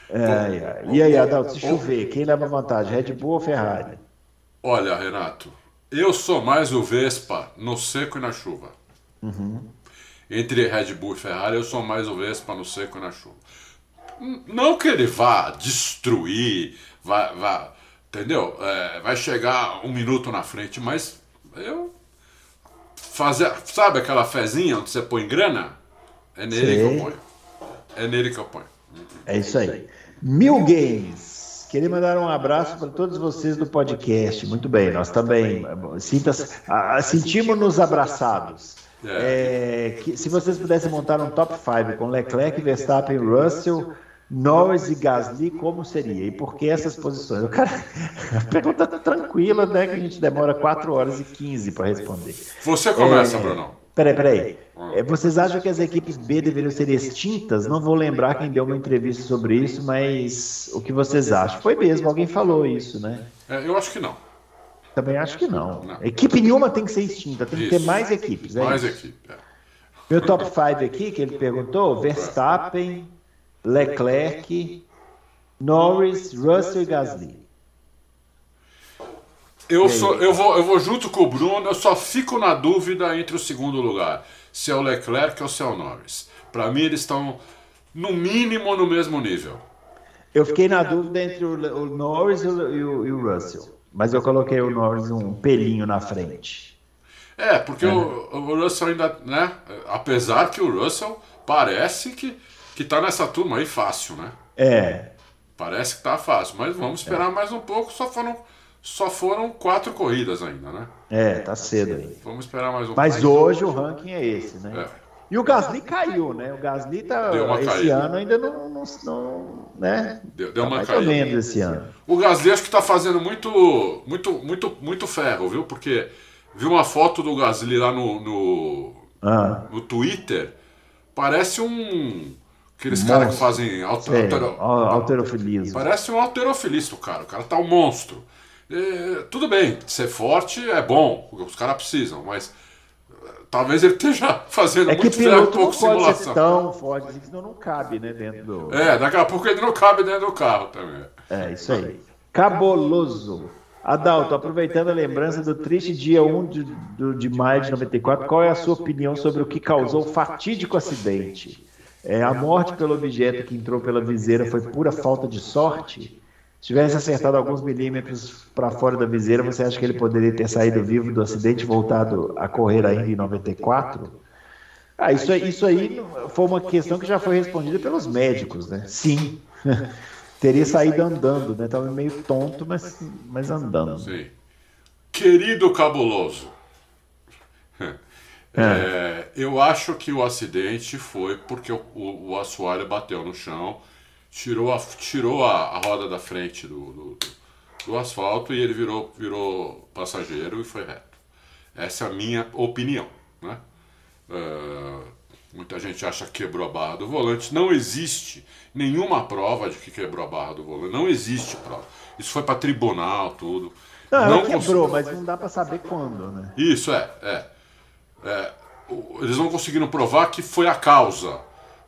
é, é. E aí, Adalto, se chover, quem leva vantagem? Red Bull ou Ferrari? Olha, Renato, eu sou mais o Vespa no seco e na chuva. Uhum. Entre Red Bull e Ferrari, eu sou mais o Vespa no seco e na chuva. Não que ele vá destruir, vá, vá entendeu? É, vai chegar um minuto na frente, mas eu fazer, sabe aquela fezinha onde você põe grana? É nele Sei. que eu ponho. É nele que eu ponho. É isso aí. Mil Games. Queria mandar um abraço para todos vocês do podcast. Muito bem, nós também sentimos-nos abraçados. É. É, que, se vocês pudessem montar um top 5 com Leclerc, Verstappen, Russell, Norris e Gasly, como seria? E por que essas posições? O cara, a pergunta tá tranquila, né? Que a gente demora 4 horas e 15 para responder. Você começa, é, Bruno. Peraí, peraí. É, vocês acham que as equipes B deveriam ser extintas? Não vou lembrar quem deu uma entrevista sobre isso, mas o que vocês acham? Foi mesmo, alguém falou isso, né? É, eu acho que não. Também acho que não. não. Equipe nenhuma tem que ser extinta, tem isso. que ter mais equipes. É mais equipes. É. Meu top 5 aqui, que ele perguntou: Verstappen, Leclerc, Norris, Russell e Gasly. Eu, sou, eu, vou, eu vou junto com o Bruno, eu só fico na dúvida entre o segundo lugar, se é o Leclerc ou se é o Norris. Para mim, eles estão no mínimo no mesmo nível. Eu fiquei na dúvida entre o, o Norris e o, e o, Russell, mas eu coloquei o Norris um pelinho na frente. É, porque é. O, o Russell ainda, né? Apesar que o Russell parece que, que tá nessa turma aí fácil, né? É. Parece que tá fácil, mas vamos esperar é. mais um pouco, só foram só foram quatro corridas ainda, né? É, tá cedo aí. Vamos esperar mais um Mas hoje o ranking é esse, né? É. E o Gasly caiu, né? O Gasly tá esse caída. ano ainda não, não, não né? Deu, deu tá uma caída. menos esse ano. O Gasly acho que tá fazendo muito, muito, muito, muito ferro, viu? Porque viu uma foto do Gasly lá no, no, ah. no Twitter, parece um Aqueles caras que fazem alter, alterofilismo. Parece um alterofilista o cara. O cara tá um monstro. É, tudo bem, ser forte é bom, os caras precisam, mas eh, talvez ele esteja fazendo é muito que um pouco simulação. Ser tão forte, assim, senão não cabe, né, dentro do. É, daqui a pouco ele não cabe dentro do carro também. É, isso aí. Caboloso. Adalto, aproveitando a lembrança do triste dia 1 de, de maio de 94, qual é a sua opinião sobre o que causou o fatídico acidente? É, a morte pelo objeto que entrou pela viseira foi pura falta de sorte? Se tivesse acertado alguns milímetros para fora da viseira, você acha que ele poderia ter saído vivo do acidente e voltado a correr ainda em 94? Ah, isso, isso aí foi uma questão que já foi respondida pelos médicos, né? Sim. Teria saído andando, né? Estava meio tonto, mas, mas andando. Sim. Querido cabuloso, é. É, eu acho que o acidente foi porque o, o, o assoalho bateu no chão tirou a, tirou a, a roda da frente do, do, do, asfalto e ele virou, virou passageiro e foi reto. Essa é a minha opinião. Né? Uh, muita gente acha que quebrou a barra do volante. Não existe nenhuma prova de que quebrou a barra do volante. Não existe prova. Isso foi para tribunal, tudo. Não, não quebrou, mas não dá para saber quando, né? Isso, é, é, é. Eles não conseguiram provar que foi a causa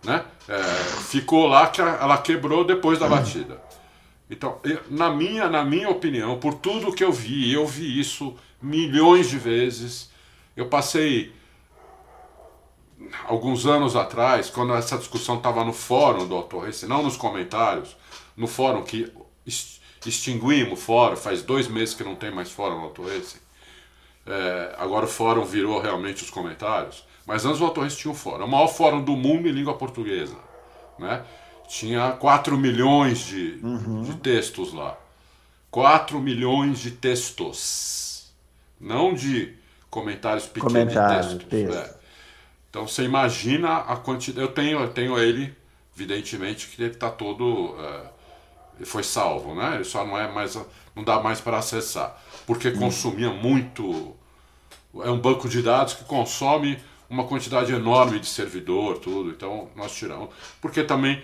né? É, ficou lá que ela quebrou depois da batida. Então, na minha, na minha opinião, por tudo que eu vi, eu vi isso milhões de vezes. Eu passei alguns anos atrás, quando essa discussão estava no fórum do Autor não nos comentários, no fórum que extinguimos o fórum, faz dois meses que não tem mais fórum no Autor É, agora o fórum virou realmente os comentários. Mas antes o Autorrace tinha um fórum. É o maior fórum do mundo em língua portuguesa. Né? Tinha 4 milhões de, uhum. de textos lá. 4 milhões de textos. Não de comentários pequenos Comentário, de textos. É. Então você imagina a quantidade. Eu tenho, eu tenho ele, evidentemente, que ele está todo. É, ele foi salvo, né? Ele só não é mais. não dá mais para acessar. Porque hum. consumia muito. É um banco de dados que consome uma quantidade enorme de servidor, tudo. Então nós tiramos. Porque também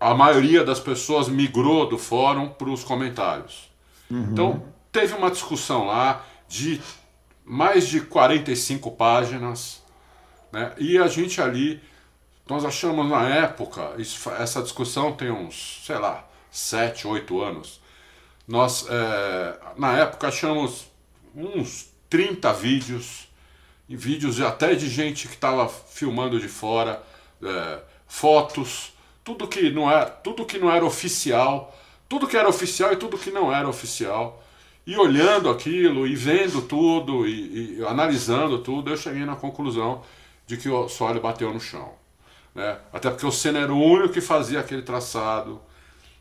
a maioria das pessoas migrou do fórum para os comentários. Uhum. Então teve uma discussão lá de mais de 45 páginas, né? E a gente ali, nós achamos na época, isso, essa discussão tem uns, sei lá, 7, 8 anos. Nós, é, na época, achamos uns 30 vídeos, e vídeos até de gente que estava filmando de fora, é, fotos, tudo que, não era, tudo que não era oficial, tudo que era oficial e tudo que não era oficial. E olhando aquilo, e vendo tudo, e, e analisando tudo, eu cheguei na conclusão de que o Sólio bateu no chão. Né? Até porque o Senna era o único que fazia aquele traçado,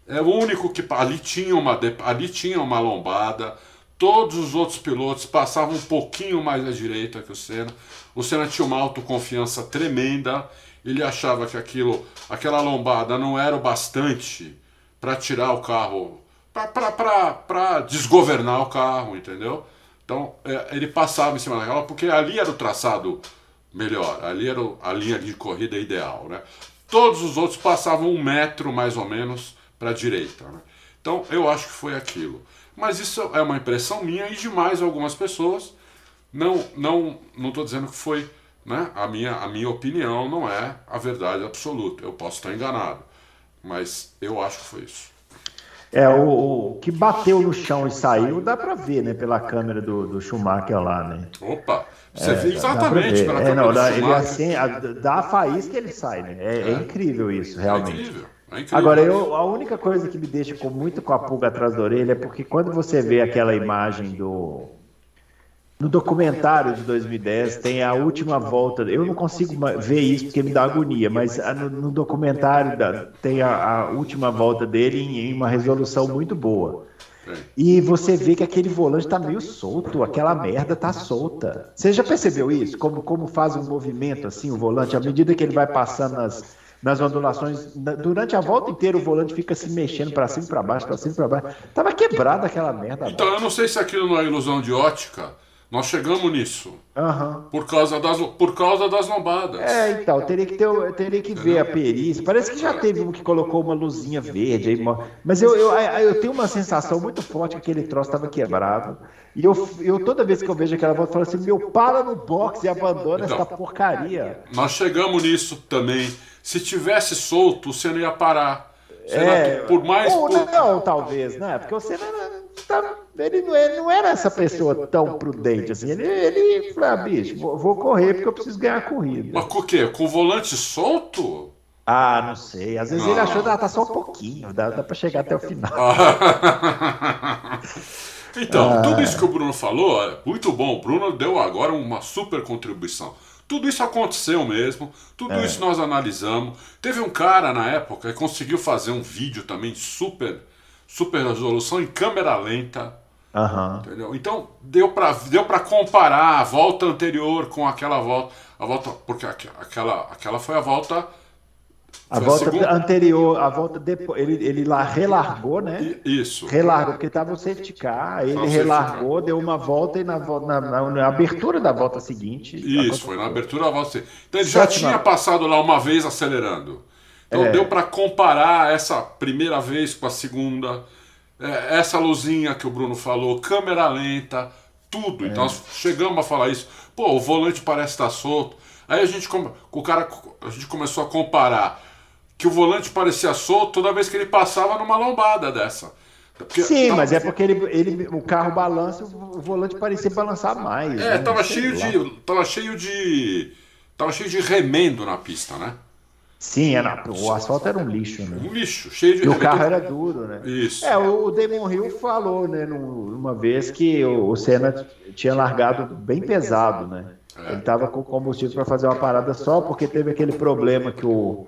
é o único que ali tinha uma, ali tinha uma lombada, todos os outros pilotos passavam um pouquinho mais à direita que o Senna. O Senna tinha uma autoconfiança tremenda, ele achava que aquilo, aquela lombada não era o bastante para tirar o carro, para desgovernar o carro, entendeu? Então é, ele passava em cima daquela, porque ali era o traçado melhor, ali era a linha de corrida ideal, né? Todos os outros passavam um metro mais ou menos para a direita, né? Então eu acho que foi aquilo. Mas isso é uma impressão minha e de mais algumas pessoas. Não, não, não estou dizendo que foi, né? A minha, a minha opinião não é a verdade absoluta. Eu posso estar enganado, mas eu acho que foi isso. É, o, o que bateu no chão e saiu, dá para ver, né? Pela câmera do, do Schumacher lá, né? Opa! Você é, vê exatamente pela é, não, dá, ele assim, a, dá a faísca ele sai, né? É, é, é incrível isso, realmente. É incrível. É. Agora, eu, a única coisa que me deixa com muito com a pulga atrás da orelha é porque quando você vê aquela imagem do. No documentário de 2010 tem a última volta. Eu não consigo ver isso porque me dá agonia, mas no, no documentário da, tem a, a, última volta dele em, em uma resolução muito boa. E você vê que aquele volante está meio solto, aquela merda está solta. Você já percebeu isso? Como, como faz um movimento assim o volante, à medida que ele vai passando nas, nas ondulações, durante a volta inteira o volante fica se mexendo para cima e para baixo, para cima e para baixo. Tava quebrada aquela merda. Então, eu não sei se aquilo não é ilusão de ótica nós chegamos nisso. Uhum. Por, causa das, por causa das lombadas. É, então, teria que, ter, teria que ver a perícia. Parece que já teve um que colocou uma luzinha verde. Aí, mas eu, eu, eu tenho uma sensação muito forte que aquele troço estava quebrado. E eu, eu, toda vez que eu vejo aquela volta, eu falo assim: meu, para no box e abandona então, essa porcaria. Nós chegamos nisso também. Se tivesse solto, você não ia parar. É, por mais. Ou por... não, talvez, né? Porque você não, tá, ele não, é, não era essa pessoa tão prudente assim. Ele, ele falou, ah, bicho, vou, vou correr porque eu preciso ganhar a corrida. Mas com o quê? Com o volante solto? Ah, não sei. Às vezes não. ele achou que ah, tá só um pouquinho, dá, dá para chegar até o final. então, ah. tudo isso que o Bruno falou, é muito bom. O Bruno deu agora uma super contribuição. Tudo isso aconteceu mesmo, tudo é. isso nós analisamos. Teve um cara na época que conseguiu fazer um vídeo também super, super resolução em câmera lenta. Uhum. Entendeu? Então deu para deu comparar a volta anterior com aquela volta. A volta. Porque aquela, aquela foi a volta a volta anterior, a volta depois, ele, ele lá relargou, né? Isso. Relargou, porque estava o safety car, ele relargou, deu uma volta e na, na, na, na, abertura da volta seguinte. Isso, foi na abertura da volta seguinte. Então ele já tinha passado lá uma vez acelerando. Então é. deu para comparar essa primeira vez com a segunda. É, essa luzinha que o Bruno falou, câmera lenta, tudo. Então nós chegamos a falar isso. Pô, o volante parece estar solto. Aí a gente, o cara, a gente começou a comparar que o volante parecia solto toda vez que ele passava numa lombada dessa. Porque Sim, tava... mas é porque ele, ele, o carro balança, o volante parecia balançar mais. É, né? tava cheio de, tava cheio de, tava cheio de remendo na pista, né? Sim, era, o asfalto era um lixo, né? Um lixo, cheio de. E o carro era duro, né? Isso. É, o Damon Hill falou, né, numa vez que o Senna tinha largado bem pesado, né? É. Ele estava com combustível para fazer uma parada só, porque teve aquele problema que o.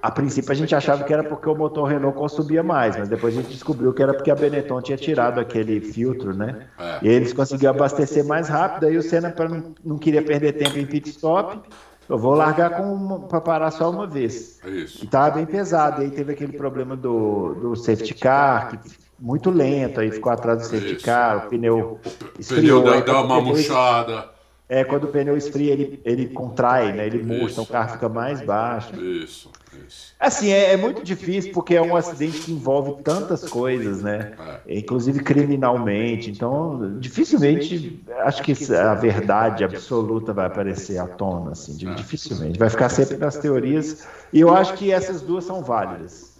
A princípio a gente achava que era porque o motor Renault consumia mais, mas depois a gente descobriu que era porque a Benetton tinha tirado aquele filtro, né? É. E eles conseguiam abastecer mais rápido, aí o Senna não, não queria perder tempo em pit stop, eu vou largar para parar só uma vez. Isso. E estava bem pesado. E aí teve aquele problema do, do safety car, que muito lento, aí ficou atrás do safety Isso. car, o pneu esfriou. O pneu dá, dá uma murchada. É, quando o pneu esfria, ele, ele contrai, né? Ele murcha, então o carro fica mais baixo. Isso, isso. Assim, é, é, muito difícil porque é um acidente que envolve tantas coisas, né? É. Inclusive criminalmente. Então, dificilmente, acho que a verdade absoluta vai aparecer à tona, assim, é. dificilmente. Vai ficar sempre nas teorias. E eu acho que essas duas são válidas.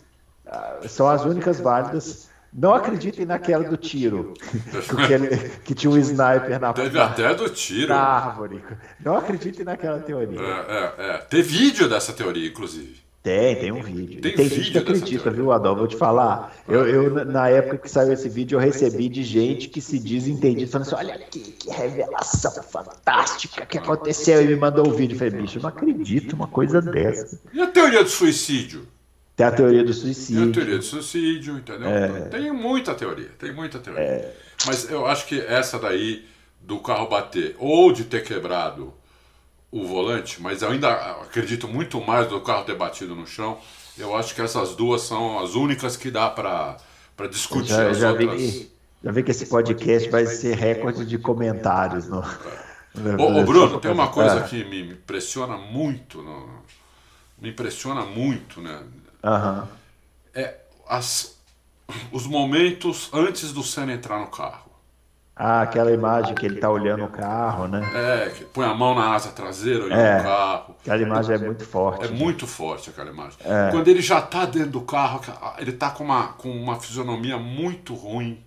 Ah, são as únicas válidas. Não acreditem naquela do tiro, que, que tinha um sniper na Teve até do tiro. Na árvore. Não acreditem naquela teoria. É, é, é. Tem vídeo dessa teoria, inclusive. Tem, tem um vídeo. Tem, tem gente que acredita, viu, Adão? Vou te falar. Eu, eu, na época que saiu esse vídeo, eu recebi de gente que se diz entendido, falando assim: olha que, que revelação fantástica que aconteceu. E me mandou o um vídeo. Eu falei, bicho, eu não acredito uma coisa dessa. E a teoria do suicídio? Tem a teoria do suicídio. Tem a teoria do suicídio, entendeu? É... Tem muita teoria, tem muita teoria. É... Mas eu acho que essa daí do carro bater ou de ter quebrado o volante, mas eu ainda acredito muito mais do carro ter batido no chão. Eu acho que essas duas são as únicas que dá para discutir já, já outras. Vi, já vi que esse podcast vai ser recorde de comentários. No, no, ô, ô, Bruno, tem uma coisa que me impressiona muito, no, me impressiona muito, né? Uhum. É as, os momentos antes do Senna entrar no carro. Ah, aquela imagem que ele está olhando o carro, né? É, que põe a mão na asa traseira olhando é, o carro. Aquela imagem é muito forte. É né? muito forte aquela imagem. É. Quando ele já está dentro do carro, ele está com uma, com uma fisionomia muito ruim.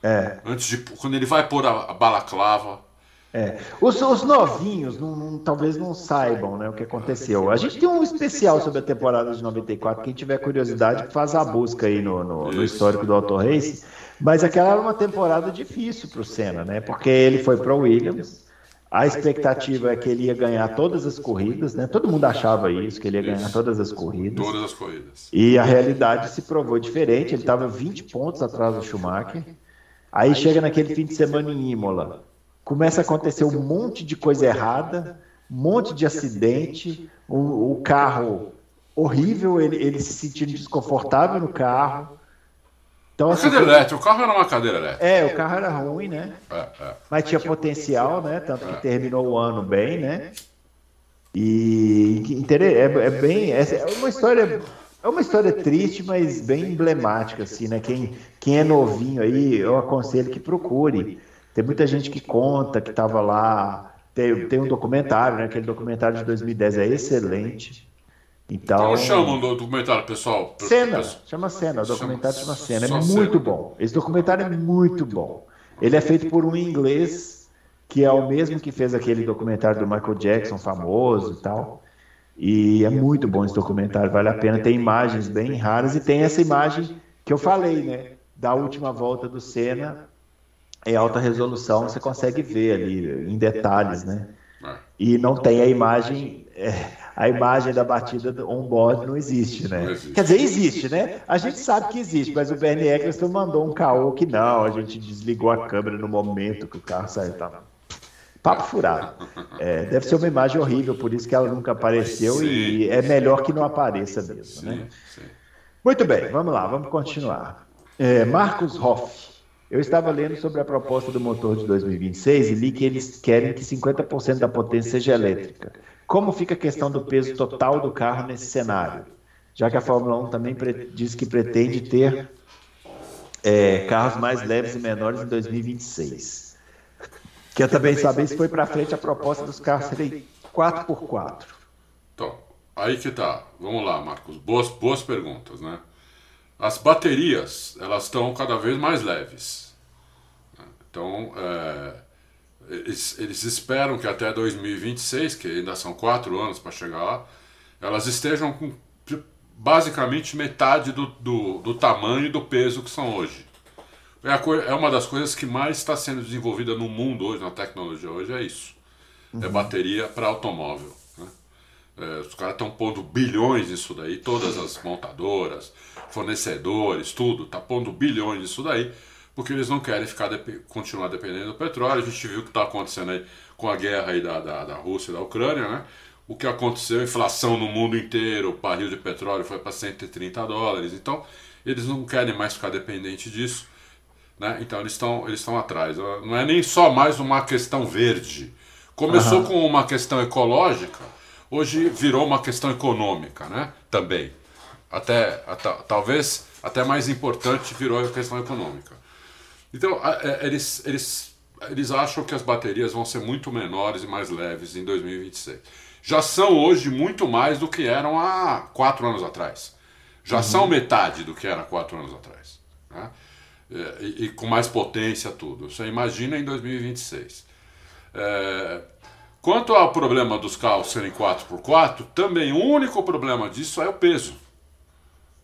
É. Antes de. Quando ele vai pôr a, a balaclava. É. Os, os novinhos não, não, talvez não saibam né, o que aconteceu. A gente tem um especial sobre a temporada de 94. Quem tiver curiosidade, faz a busca aí no, no, no histórico do Auto Race. Mas aquela era uma temporada difícil para o Senna, né? Porque ele foi para o Williams. A expectativa é que ele ia ganhar todas as corridas, né? Todo mundo achava isso, que ele ia ganhar todas as corridas. Todas as corridas. E a realidade se provou diferente. Ele estava 20 pontos atrás do Schumacher. Aí chega naquele fim de semana em Imola começa a acontecer um monte de coisa errada, um monte de acidente, o, o carro horrível, ele, ele se sentindo desconfortável no carro. Então, assim, cadeira elétrica, o carro era uma cadeira elétrica. É, o carro era ruim, né? É, é. Mas tinha potencial, né? Tanto que terminou o ano bem, né? E é, é bem. É uma história. É uma história triste, mas bem emblemática, assim, né? Quem, quem é novinho aí, eu aconselho que procure. Tem muita gente que conta que estava lá. Tem, tem um documentário, né? Aquele documentário de 2010 é excelente. Então, Como chama o documentário, pessoal? Cena, chama Cena, o documentário chama Cena, é muito bom. Esse documentário é muito bom. Ele é feito por um inglês que é o mesmo que fez aquele documentário do Michael Jackson famoso e tal. E é muito bom esse documentário, vale a pena. Tem imagens bem raras e tem essa imagem que eu falei, né? Da última volta do Senna em alta resolução, você consegue ver ali em detalhes, né? É. E não tem a imagem, é, a imagem da batida on-board não existe, né? Quer dizer, existe, né? A gente sabe que existe, mas o Bernie Eccleston mandou um caô que não, a gente desligou a câmera no momento que o carro saiu. Tá? Papo furado. É, deve ser uma imagem horrível, por isso que ela nunca apareceu e é melhor que não apareça mesmo, né? Muito bem, vamos lá, vamos continuar. É, Marcos Hoff. Eu estava lendo sobre a proposta do motor de 2026 e li que eles querem que 50% da potência seja elétrica. Como fica a questão do peso total do carro nesse cenário? Já que a Fórmula 1 também diz que pretende ter é, carros mais leves e menores em 2026. Quer também saber se foi para frente a proposta dos carros serem 4x4. Então, aí que tá. Vamos lá, Marcos. Boas, boas perguntas, né? As baterias elas estão cada vez mais leves. Então, é, eles, eles, esperam que até 2026, que ainda são quatro anos para chegar lá, elas estejam com basicamente metade do, do, do tamanho e do peso que são hoje. É, é uma das coisas que mais está sendo desenvolvida no mundo hoje, na tecnologia hoje, é isso. uhum. é bateria para automóvel. É, os caras estão pondo bilhões nisso daí, todas as montadoras, fornecedores, tudo, tá pondo bilhões nisso daí, porque eles não querem ficar continuar dependendo do petróleo. A gente viu o que está acontecendo aí com a guerra aí da, da, da Rússia e da Ucrânia, né? O que aconteceu, inflação no mundo inteiro, o barril de petróleo foi para 130 dólares. Então, eles não querem mais ficar dependente disso. Né? Então, eles estão eles atrás. Não é nem só mais uma questão verde. Começou uhum. com uma questão ecológica, hoje virou uma questão econômica né? também. Até, até talvez até mais importante virou a questão econômica. Então, é, eles, eles, eles acham que as baterias vão ser muito menores e mais leves em 2026. Já são hoje muito mais do que eram há quatro anos atrás. Já uhum. são metade do que era quatro anos atrás. Né? É, e, e, com mais potência, tudo. Você imagina em 2026. É, quanto ao problema dos carros serem 4x4, também o único problema disso é o peso.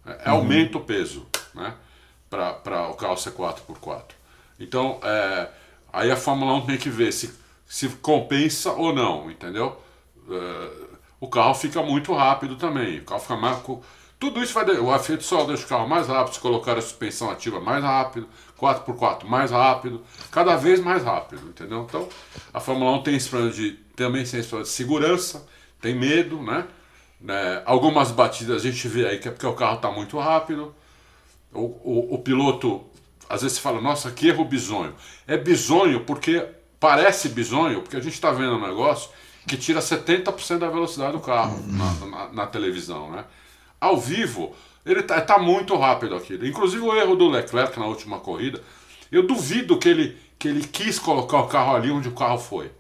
É, uhum. Aumenta o peso. Né? para o carro ser 4x4. Então, é, aí a Fórmula 1 tem que ver se, se compensa ou não, entendeu? É, o carro fica muito rápido também. O carro fica mais. Tudo isso vai. O efeito só deixa o carro mais rápido, se colocar a suspensão ativa mais rápido, 4x4 mais rápido, cada vez mais rápido, entendeu? Então, a Fórmula 1 tem esse problema de. Também esse problema de segurança, tem medo, né? né? Algumas batidas a gente vê aí que é porque o carro está muito rápido o, o, o piloto às vezes fala, nossa, que erro bizonho. É bizonho porque parece bizonho, porque a gente está vendo um negócio que tira 70% da velocidade do carro na, na, na, televisão, né? Ao vivo, ele está tá muito rápido aquilo. Inclusive o erro do Leclerc na última corrida, eu duvido que ele, que ele quis colocar o carro ali onde o carro foi.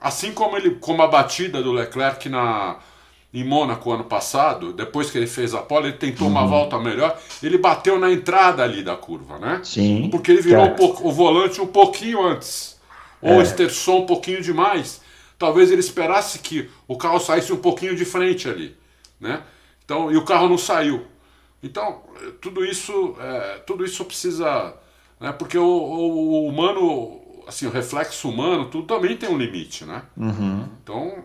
Assim como, ele, como a batida do Leclerc na, em Mônaco ano passado, depois que ele fez a pole, ele tentou uhum. uma volta melhor, ele bateu na entrada ali da curva, né? Sim. Porque ele virou um o volante um pouquinho antes, ou é. esterçou um pouquinho demais. Talvez ele esperasse que o carro saísse um pouquinho de frente ali, né? Então, e o carro não saiu. Então, tudo isso, é, tudo isso precisa, né? Porque o, o, o, humano, assim, o reflexo humano, tudo também tem um limite, né? Uhum. Então,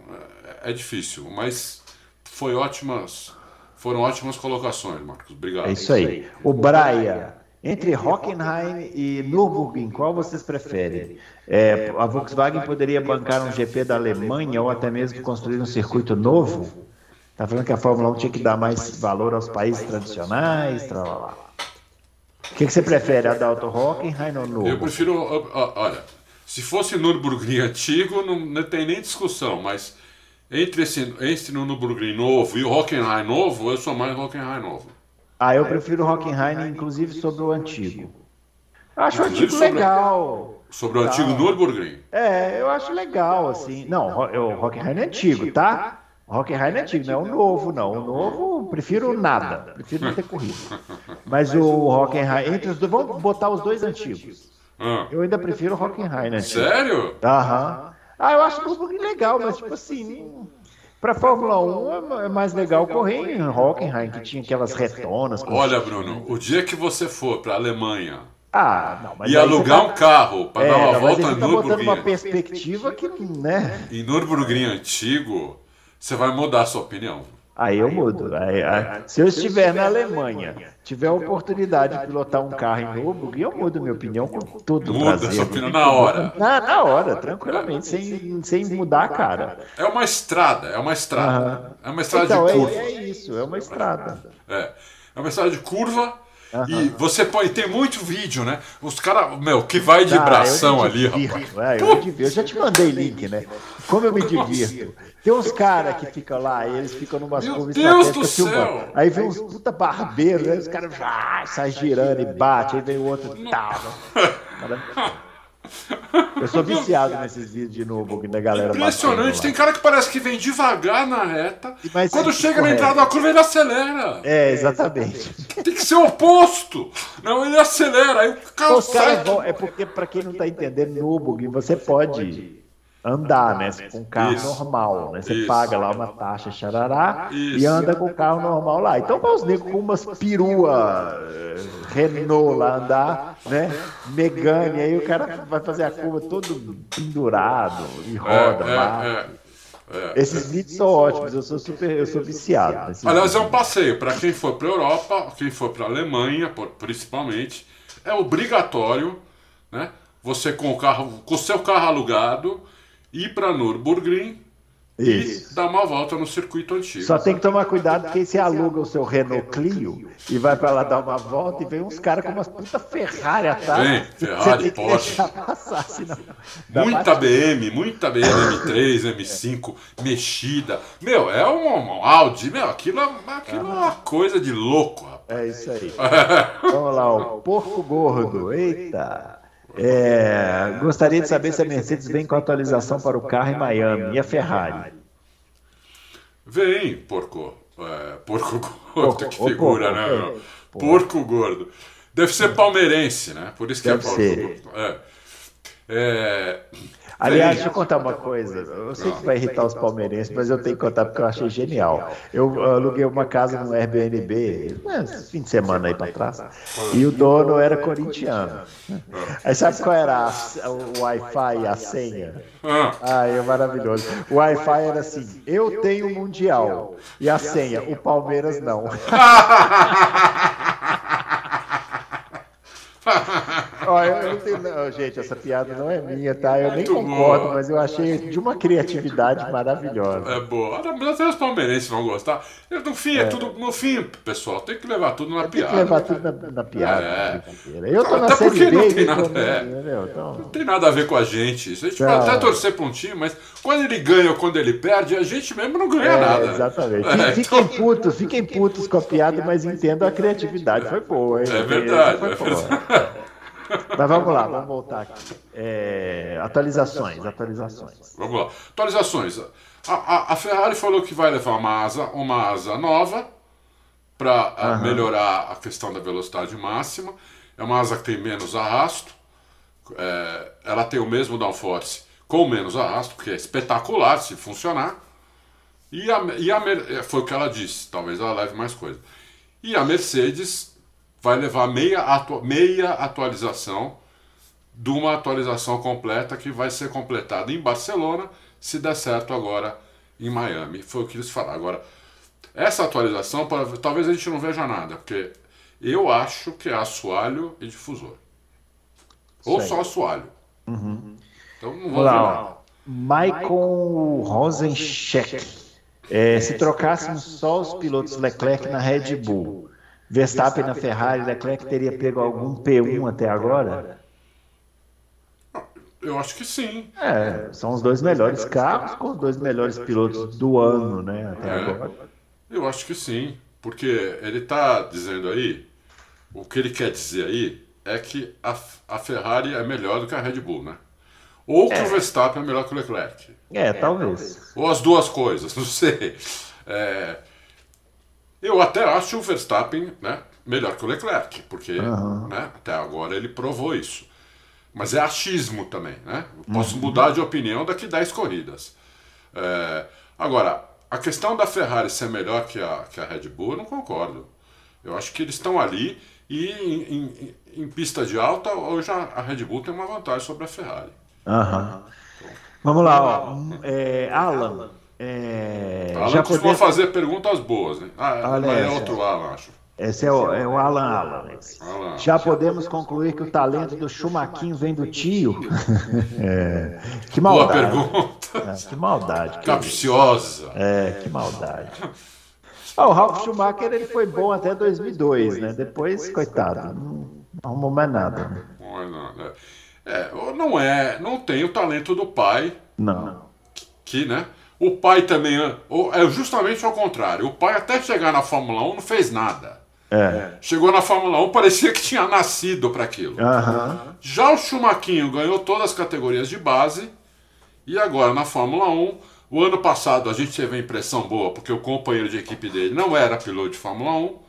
é, é difícil, mas foi ótimas, foram ótimas colocações, Marcos. Obrigado. É isso aí. O Braia, entre Hockenheim e Nürburgring, qual vocês preferem? É, a Volkswagen poderia bancar um GP da Alemanha ou até mesmo construir um circuito novo? Está falando que a Fórmula 1 tinha que dar mais valor aos países tradicionais, tralala. O que, que, você prefere, Adalto Hockenheim ou Nürburgring? Eu prefiro, olha, se fosse Nürburgring antigo, não, não tem nem discussão, mas entre esse, esse no Nürburgring novo e o Hockenheim novo, eu sou mais Hockenheim novo. Ah, eu prefiro o Hockenheim, inclusive sobre o antigo. Eu acho o antigo sobre, legal. Sobre o antigo Nürburgring? É, eu acho legal, assim. Não, o Hockenheim é antigo, tá? Hockenheim é antigo, não é o novo, não. O novo, prefiro nada. Prefiro não ter corrido. Mas o Hockenheim, entre os dois, vamos botar os dois antigos. Ah. Eu ainda prefiro o Hockenheim, né? Sério? Aham. Ah, eu acho um pouquinho legal, mas tipo assim, para Fórmula 1 é, é mais legal correr em Hockenheim, que tinha aquelas retonas. Olha, Bruno, o dia que você for para a Alemanha ah, não, mas e alugar tá... um carro para é, dar uma não, volta em tá Nürburgring. uma perspectiva que, né? Em Nürburgring antigo, você vai mudar a sua opinião. Aí eu mudo. Aí, aí, se eu estiver na Alemanha, tiver a oportunidade de pilotar um carro em Nürburgring, eu mudo minha opinião com todo Muda prazer. sua opinião na hora. Na, na hora, tranquilamente, sem, sem mudar a cara. É uma estrada, é uma estrada. Uhum. É uma estrada então, de curva. É, é isso, é uma estrada. É, é uma estrada de curva Uhum. E você pode ter muito vídeo, né? Os caras, meu, que vai de ah, bração ali, rapaz. É, eu, eu, já te mandei link, né? Como eu me divirto. Tem uns caras que ficam lá, e eles ficam numa curva estratégicas filmando. Aí vem uns puta barbeiros, né? Os caras ah, saem girando e bate, aí vem o outro. Tá, né? Eu sou viciado nesses vídeos de novo da galera. Impressionante, tem cara que parece que vem devagar na reta. Mas quando chega na entrada da curva, ele acelera. É, exatamente. Tem que ser o oposto. Não, ele acelera. Aí o carro Os sai... Vão, é porque, para quem não tá entendendo Nürburgring, você pode andar, né? Com um carro Isso. normal, né? Você Isso. paga lá uma taxa xarará e Isso. anda com o carro normal lá. Então vai os negros com umas perua eh, Renault lá andar, né? Megane, aí o cara vai fazer a curva todo pendurado e roda É, lá. é, é, é. Esses vídeos são ótimos, eu sou super, eu sou viciado. Aliás, é um passeio para quem for para Europa, quem for para Alemanha, principalmente, é obrigatório, né? Você com o carro, com o seu carro alugado, ir para Nürburgring Isso. e dar uma volta no circuito antigo. Só tem que tomar cuidado porque você aluga o seu Renault Clio e vai pra lá dar uma volta e vem uns caras com umas puta Ferrari atrás. Vem, Ferrari, Porsche. passar, senão Muita BM, muita BM M3, M5, mexida. Meu, é um, um Audi, meu, aquilo, é- aquilo é uma coisa de louco, rapaz. É isso aí. Vamos lá, o porco gordo. Eita. É, gostaria de saber se a Mercedes vem com atualização para o carro em Miami e a Ferrari. Vem, porco. É, porco gordo, Porco, que figura, porco, né? é, meu? Porco gordo. Deve ser palmeirense, né? Por isso que Deve é porco ser. gordo. É. É, Aliás, deixa eu contar uma coisa. Eu sei que vai irritar os palmeirenses, mas eu tenho que contar porque eu achei genial. Eu aluguei uma casa no Airbnb, né, fim de semana aí pra trás, e o dono era corintiano. Aí sabe qual era a- o Wi-Fi e a senha? Ah, Ah, é maravilhoso. O Wi-Fi era assim: eu tenho o Mundial. E a senha, o Palmeiras não. Olha, eu não tenho. Não, gente, essa piada não é minha, tá? Eu nem Muito concordo, boa. mas eu achei de uma criatividade maravilhosa. é boa. Mas até os palmeirenses vão gostar. No fim, é, tudo. No fim, pessoal, tem que levar tudo na Tem que piada. levar tudo na, na piada. É. na. Eu tô na Até série porque não tem então, nada, é. entendeu? Então, Não tem nada a ver com a gente. A gente Não. pode até torcer para um time, mas quando ele ganha ou quando ele perde, a gente mesmo não ganha é, nada. exatamente. É, Fiquem putos, fiquem putos com a piada, mas entendam a criatividade. Foi boa, hein? É verdade, Foi é boa. Mas vamos lá, vamos voltar aqui. É, atualizações, atualizações. Vamos lá. Atualizações. A, a- a Ferrari falou que vai levar uma asa, uma asa nova para melhorar a questão da velocidade máxima. É uma asa que tem menos arrasto. É, ela tem o mesmo downforce com menos arrasto, que é espetacular se funcionar. E a, e a é, foi o que ela disse, talvez ela leve mais coisa. E a Mercedes vai levar meia, atua- meia atualização de uma atualização completa que vai ser completada em Barcelona, se der certo agora em Miami. Foi o que eles falaram. Agora, essa atualização, talvez a gente não veja nada, porque eu acho que é assoalho e difusor. Ou Sei. só assoalho. Então não vou Vamos ver nada. Michael Rosencheck. É, se trocássemos só os pilotos Leclerc na Red Bull, Verstappen na Ferrari, Leclerc teria pego algum P1 até agora? Eu acho que sim. É, são os dois melhores carros com os dois melhores pilotos do ano, né? Até É. agora. Eu acho que sim, porque ele está dizendo aí, o que ele quer dizer aí é que a, a Ferrari é melhor do que a Red Bull, né? Ou que o Verstappen é melhor que o Leclerc. É, talvez. Ou as duas coisas, não sei. É, eu até acho o Verstappen né, melhor que o Leclerc, porque né, até agora ele provou isso. Mas é achismo também, né? Eu posso mudar de opinião daqui 10 corridas. É, agora, a questão da Ferrari ser melhor que a, que a Red Bull, eu não concordo. Eu acho que eles estão ali e em, em- em pista de alta, hoje a, a Red Bull tem uma vantagem sobre a Ferrari. Aham. Vamos lá, ó. É, Alan. É, Alan já costuma fazer perguntas boas, né? Ah, Olha é outro Alan, acho. Esse é o, é o Alan Alan. esse. Alan. Já podemos concluir que o talento do Chumaquinho vem do tio? É, que Boa maldade. pergunta. É, que maldade. que- Capciosa. É, que maldade. Ah, o Ralf Schumacher ele foi bom até 2002, né? Depois, coitado, não arrumou mais nada. né? Não é. É, não é, não tem o talento do pai, Não. que, né? O pai também é- ou é justamente ao contrário. O pai até chegar na Fórmula 1 não fez nada. É. Chegou na Fórmula 1, parecia que tinha nascido para aquilo. Aham. Já o Chumaquinho ganhou todas as categorias de base e agora na Fórmula 1, o ano passado a gente teve a impressão boa porque o companheiro de equipe dele não era piloto de Fórmula 1.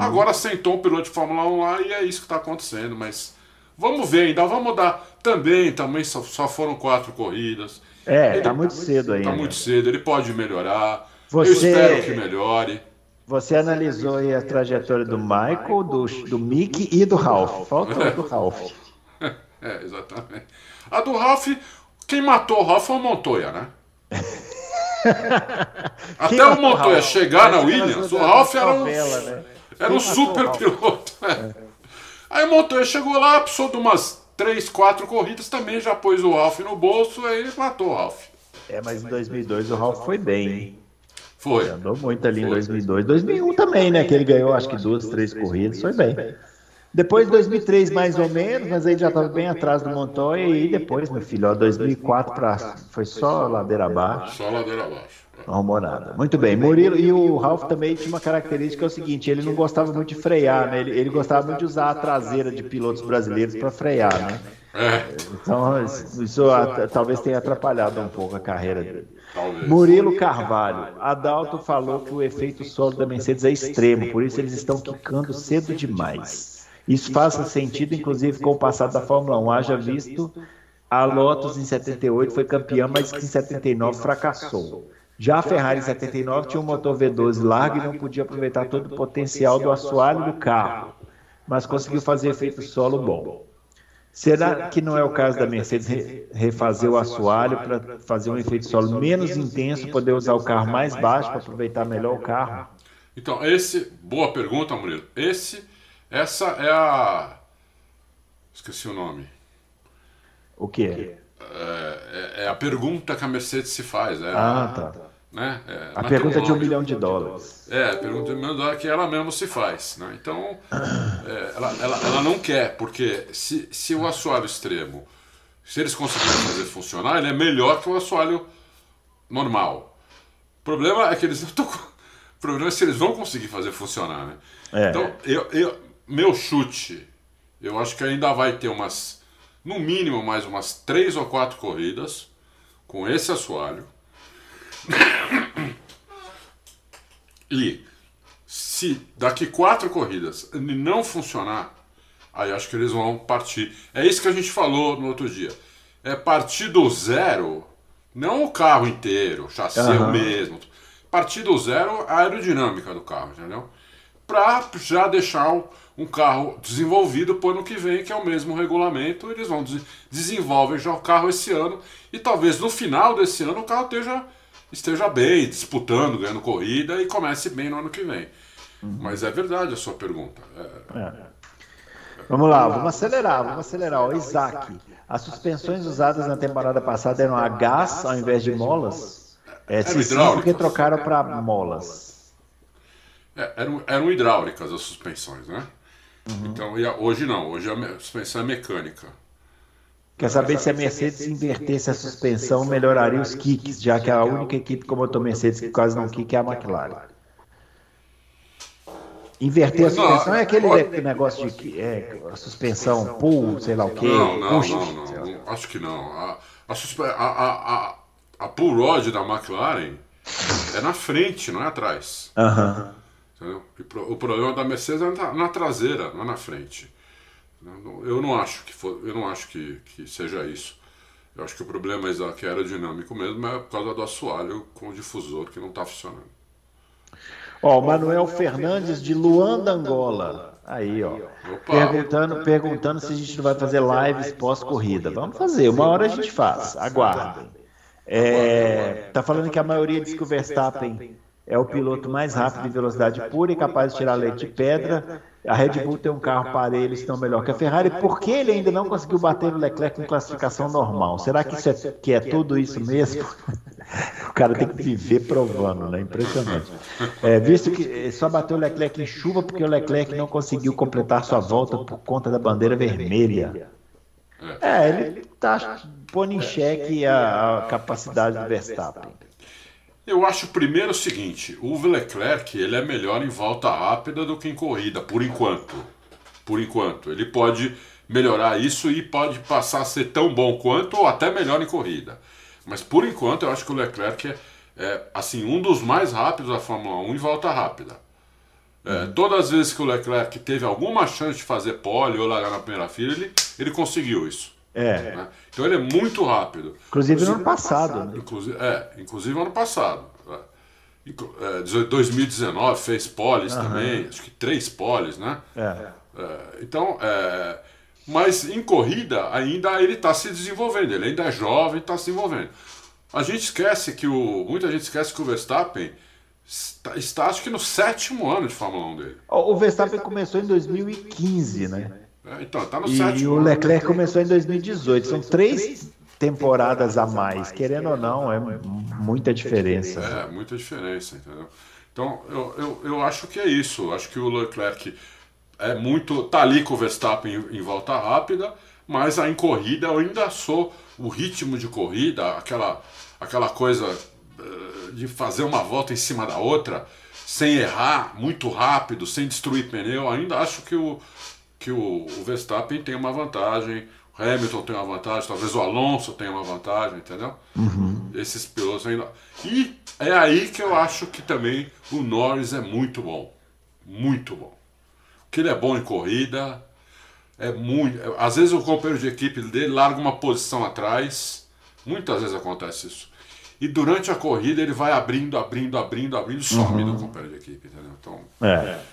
Agora sentou um piloto de Fórmula 1 lá e é isso que está acontecendo. Mas vamos ver ainda, vamos dar. Também, também só, só foram quatro corridas. É, ele, tá muito cedo ainda. Tá muito cedo, ele pode melhorar. Você... Eu espero que melhore. Você analisou aí a trajetória do Michael, do, do Mickey e do Ralph. Falta do Ralph. É, exatamente. A do Ralph, quem matou o Ralph foi o Montoya, né? Até o Montoya chegar na Williams, o Ralph era um, né? era um super piloto. É. Aí o Montoya chegou lá, precisou de umas 3, 4 corridas, também já pôs o Ralph no bolso, aí matou o Ralph. É, mas em 2002 o Ralph foi bem, hein? Foi. Ele andou muito ali foi. em 2002. 2001 também, né? Que ele ganhou acho que duas, três corridas, foi bem. Depois 2003 mais ou menos, mas aí já estava bem atrás do Montoya e depois, meu filho, ó, 2004 para foi só ladeira abaixo. Só ladeira abaixo. Não arrumou nada. Muito bem. Murilo e o Ralph também tinha uma característica é o seguinte, ele não gostava muito de frear, né? Ele, ele gostava muito de usar a traseira de pilotos brasileiros para frear, né? É. Então, isso talvez tenha atrapalhado um pouco a carreira dele. Talvez. Murilo Carvalho. Adalto falou que o efeito solo da Mercedes é extremo, por isso eles estão quicando cedo demais. Isso faz sentido, inclusive, com o passado da Fórmula 1. Haja visto, a Lotus em 78 foi campeã, mas em 79 fracassou. Já a Ferrari em 79 tinha um motor V12 largo e não podia aproveitar todo o potencial do assoalho do carro, mas conseguiu fazer efeito solo bom. Será que não é o caso da Mercedes refazer o assoalho para fazer um efeito solo menos intenso, poder usar o carro mais baixo para aproveitar melhor o carro? Então, esse, boa pergunta, Murilo. Esse essa é a. Esqueci o nome. O que? É, é, é, a pergunta que a Mercedes se faz. É ah, a, tá. Né? É, a pergunta de um milhão de dólares. É, a pergunta de um milhão de dólares que ela mesma se faz. Né? Então, é, ela, ela, ela não quer, porque se, se o assoalho extremo, se eles conseguirem fazer funcionar, ele é melhor que o assoalho normal. O problema é que eles não estão. O problema é se eles vão conseguir fazer funcionar, né? É. Então, eu, eu, meu chute, eu acho que ainda vai ter umas, no mínimo, mais umas três ou quatro corridas com esse assoalho. E se daqui quatro corridas ele não funcionar, aí acho que eles vão partir. É isso que a gente falou no outro dia. É partir do zero, não o carro inteiro, o chassi uhum. mesmo. Partir do zero a aerodinâmica do carro, entendeu? Para já deixar o um carro desenvolvido para o ano que vem, que é o mesmo regulamento. Eles vão des desenvolver já o carro esse ano e talvez no final desse ano o carro esteja, esteja bem, disputando, ganhando corrida e comece bem no ano que vem. Uhum. Mas é verdade a sua pergunta. É... É. Vamos lá, vamos acelerar, vamos acelerar. O Isaac, as suspensões usadas na temporada passada eram a gás ao invés de molas? É, se sim, porque trocaram para molas. É, eram, eram hidráulicas as suspensões, né? Uhum. Então, hoje não, hoje a suspensão é mecânica. Quer saber se a Mercedes invertesse a suspensão, melhoraria os kicks, já que a única equipe com motor Mercedes que quase não kick é a McLaren. Inverter a suspensão é aquele negócio de é, a suspensão pull, sei lá o quê. Não, não, push, não, não, acho que não. A, a, a, a, pull rod da McLaren é na frente, não é atrás. Aham. Entendeu? O problema da Mercedes é na, na traseira, não é na frente. Eu não acho que, for, eu não acho que, que seja isso. Eu acho que o problema é que é aerodinâmico mesmo é por causa do assoalho com o difusor que não está funcionando. Ó, o Manuel Fernandes de Luanda, Angola. Aí, ó. Opa. Perguntando, perguntando se a gente não vai fazer lives pós-corrida. Vamos fazer, uma hora a gente faz. Aguardem. É, tá falando que a maioria diz que o Verstappen é o piloto mais rápido de velocidade pura e capaz de tirar leite de pedra. A Red Bull tem um carro para eles tão melhor que a Ferrari. Por que ele ainda não conseguiu bater o Leclerc em classificação normal? Será que isso é, que é tudo isso mesmo? o cara tem que viver provando, né? Impressionante. É, visto que só bateu o Leclerc em chuva porque o Leclerc não conseguiu completar sua volta por conta da bandeira vermelha. É, ele está pondo em xeque a, a capacidade do Verstappen. Eu acho primeiro o seguinte, o Leclerc ele é melhor em volta rápida do que em corrida, por enquanto. Por enquanto. Ele pode melhorar isso e pode passar a ser tão bom quanto ou até melhor em corrida. Mas por enquanto eu acho que o Leclerc é, é assim um dos mais rápidos da Fórmula 1 em volta rápida. É. Todas as vezes que o Leclerc teve alguma chance de fazer pole ou largar na primeira fila, ele, ele conseguiu isso. É. Né? Então ele é muito rápido. Inclusive, no ano passado. Né? Inclusive, é, inclusive ano passado. É, 2019 fez poles uhum. também, acho que três poles, né? É. É, então, é, mas em corrida ainda ele está se desenvolvendo, ele ainda é jovem, está se desenvolvendo. A gente esquece que o. Muita gente esquece que o Verstappen está, está acho que no sétimo ano de Fórmula 1 dele. O Verstappen começou em 2015, né? É, então, está no e sétimo. E o Leclerc ano. começou em 2018. São três temporadas a mais. Querendo ou não, é muita diferença. É, muita diferença, entendeu? Então, eu, eu, eu acho que é isso. Acho que o Leclerc é muito. tá ali com o Verstappen em, em volta rápida, mas em corrida eu ainda sou o ritmo de corrida, aquela, aquela coisa eh, de fazer uma volta em cima da outra, sem errar, muito rápido, sem destruir pneu, ainda acho que o, que o, o Verstappen tem uma vantagem, o Hamilton tem uma vantagem, talvez o Alonso tenha uma vantagem, entendeu? Uhum. Esses pilotos ainda. E é aí que eu acho que também o Norris é muito bom. Muito bom. Que ele é bom em corrida, é muito. Às vezes o companheiro de equipe dele larga uma posição atrás. Muitas vezes acontece isso. E durante a corrida ele vai abrindo, abrindo, abrindo, abrindo, some uhum. do companheiro de equipe, entendeu? Então. É. é.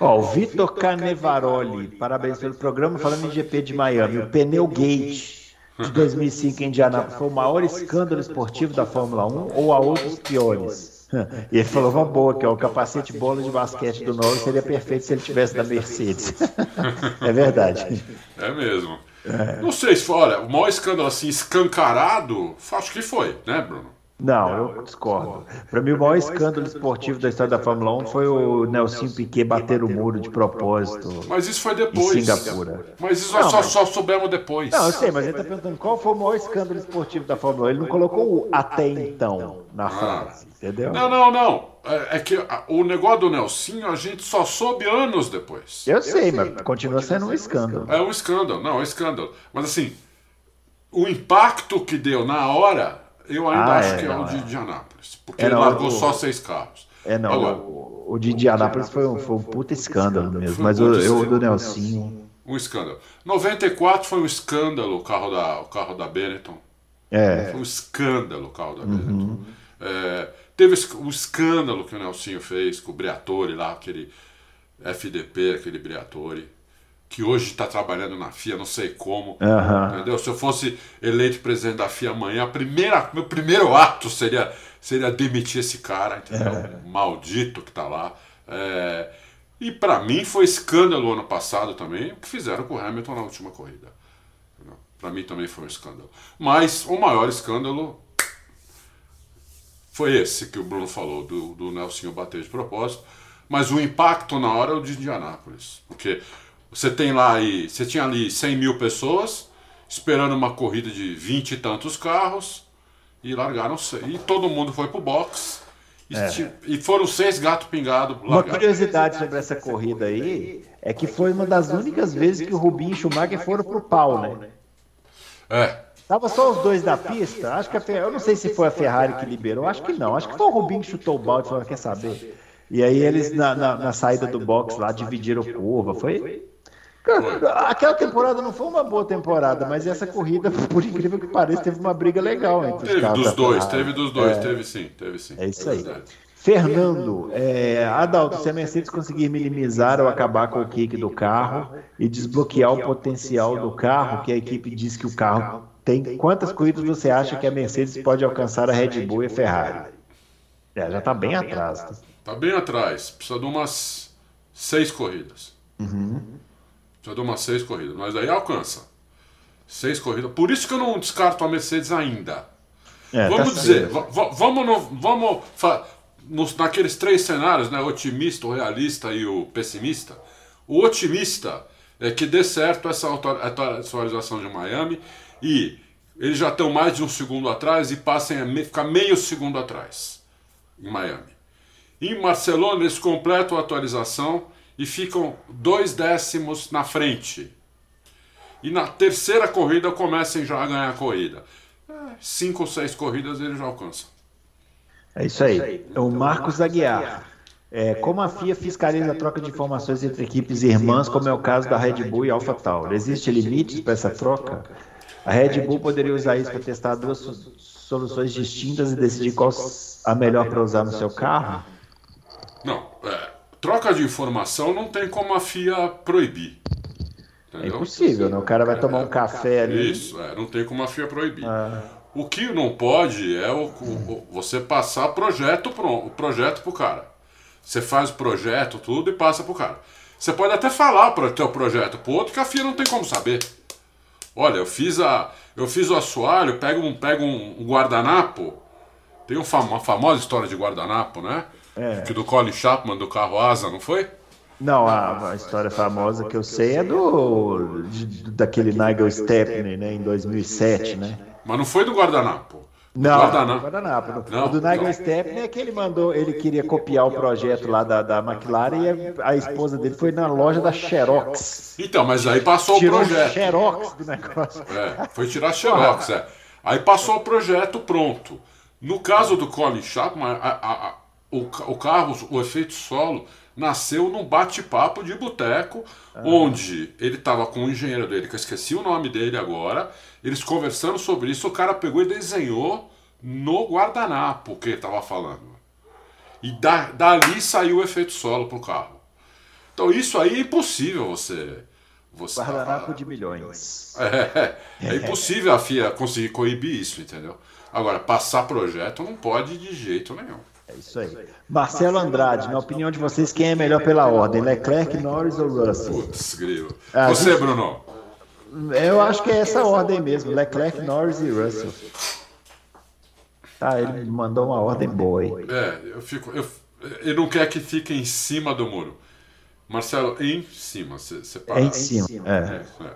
Ó, o Vitor Canevaroli, parabéns pelo programa, falando em GP de Miami. O Pneu Gate de 2005 em Indianápolis foi o maior escândalo esportivo da Fórmula 1 ou há outros piores? E ele falou uma boa, que é o capacete bola de basquete do Norris seria perfeito se ele tivesse da Mercedes. é verdade. É mesmo. É. Não sei se foi, olha, o maior escândalo assim escancarado, acho que foi, né, Bruno? Não, eu discordo. Para mim, o maior escândalo esportivo da história da Fórmula 1 foi o Nelson Piquet bater o muro de propósito. Mas isso foi depois. Em Singapura. Mas isso não, só, mas... só soubemos depois. Não, eu sei, mas ele está perguntando qual foi o maior escândalo esportivo da Fórmula 1. Ele não colocou o até então na ah. frase, entendeu? Não, não, não. É, é que o negócio do Nelsinho a gente só soube anos depois. Eu sei, mas continua sendo um escândalo. É um escândalo, não, é um escândalo. Mas assim, o impacto que deu na hora eu ainda ah, acho é, que é não, o de Indianápolis, porque é, não, ele largou o, só seis carros. É, não, Agora, o, o de Indianápolis foi um, foi um puta escândalo mesmo, mas eu, o do Nelsinho... Um escândalo. 94 foi um escândalo o carro da, o carro da Benetton. É. Foi um escândalo o carro da uhum. Benetton. É, teve o escândalo que o Nelsinho fez com o Briatore lá, aquele FDP, aquele Briatore que hoje está trabalhando na FIA, não sei como, uhum. entendeu? Se eu fosse eleito presidente da FIA amanhã, a primeira, meu primeiro ato seria, seria demitir esse cara, entendeu? É. Maldito que está lá. É... E para mim foi escândalo ano passado também o que fizeram com o Hamilton na última corrida. Para mim também foi um escândalo. Mas o maior escândalo foi esse que o Bruno falou, do, do Nelsinho bater de propósito. Mas o impacto na hora é o de Indianápolis. Porque você tem lá aí, você tinha ali 100 mil pessoas esperando uma corrida de 20 e tantos carros e largaram e todo mundo foi pro box e, é. e foram seis gatos pingados. Uma curiosidade sobre essa corrida aí é que foi uma das únicas vezes que o Rubinho e o Schumacher foram pro pau, né? É. Tava só os dois da pista. Acho que a Ferrari, eu não sei se foi a Ferrari que liberou, acho que não. Acho que foi o Rubinho que chutou o balde e falou: quer saber? E aí eles na, na, na saída do box lá dividiram curva. Foi aquela temporada não foi uma boa temporada, mas essa corrida, por incrível que pareça, teve uma briga legal entre teve os Teve dos dois, teve dos dois, é, teve sim, teve sim. É isso aí. Fernando, é, Adalto, se a Mercedes conseguir minimizar ou acabar com o kick do carro e desbloquear o potencial do carro, que a equipe diz que o carro tem, quantas corridas você acha que a Mercedes pode alcançar a Red Bull e a Ferrari? É, já está bem atrás. Está bem atrás, precisa de umas seis corridas. Uhum. Já deu umas seis corridas, mas aí alcança. Seis corridas. Por isso que eu não descarto a Mercedes ainda. É, vamos tá dizer, vamos, no, vamos nos, naqueles três cenários, né? Otimista, o realista e o pessimista. O otimista é que dê certo essa atualização de Miami e eles já estão mais de um segundo atrás e passem a ficar meio segundo atrás em Miami. Em Barcelona eles completam a atualização e ficam dois décimos na frente. E na terceira corrida comecem já a ganhar a corrida. É, cinco ou seis corridas eles já alcançam. É isso aí. É o Marcos Aguiar. É, como a FIA fiscaliza a troca de informações entre equipes irmãs, como é o caso da Red Bull e AlphaTauri? Existe limites para essa troca? A Red Bull poderia usar isso para testar duas soluções distintas e decidir qual a melhor para usar no seu carro? Não, é, troca de informação não tem como a FIA proibir. É entendeu? É impossível, né? O cara vai tomar um café ali. Isso, é, não tem como a FIA proibir. Ah. O que não pode é o, o, você passar projeto pro, o projeto pro cara. Você faz o projeto, tudo, e passa pro cara. Você pode até falar para o teu projeto pro outro que a FIA não tem como saber. Olha, eu fiz a. Eu fiz o assoalho, pega um, pega um, um guardanapo. Tem uma famosa história de guardanapo, né? É. Que do Colin Chapman do carro Asa, não foi? Não, a, a história famosa que eu sei é do de, daquele Nigel Stepney, né, em 2007, né? Mas não foi do guardanapo. Não, guardanapo. guardanapo. Não, o do Nigel Stepney é que ele mandou, ele queria copiar o projeto lá da, da McLaren e a, a esposa dele foi na loja da Xerox. Então, mas aí passou Tirou o projeto. Xerox do negócio. É, foi tirar Xerox, é. Aí passou o projeto pronto. No caso do Colin Chapman, a, a, a, o, o carro, o efeito solo, nasceu num bate-papo de boteco, ah. onde ele estava com o engenheiro dele, que eu esqueci o nome dele agora, eles conversando sobre isso, o cara pegou e desenhou no guardanapo que ele estava falando. E da, dali saiu o efeito solo pro carro. Então isso aí é impossível você. você guardanapo de milhões. É, é, é impossível a FIA conseguir coibir isso, entendeu? Agora, passar projeto não pode de jeito nenhum. É isso aí. Marcelo Andrade, na opinião de vocês, quem é melhor pela ordem? Leclerc, Norris ou Russell? Putz, grilo. Ah, Você, gente... Bruno? Eu acho que é essa ordem mesmo: Leclerc, Norris e Russell. Tá, ele mandou uma ordem boa aí. É, eu fico. Eu, ele não quer que fique em cima do muro. Marcelo, em cima, separa. É em cima. É. É,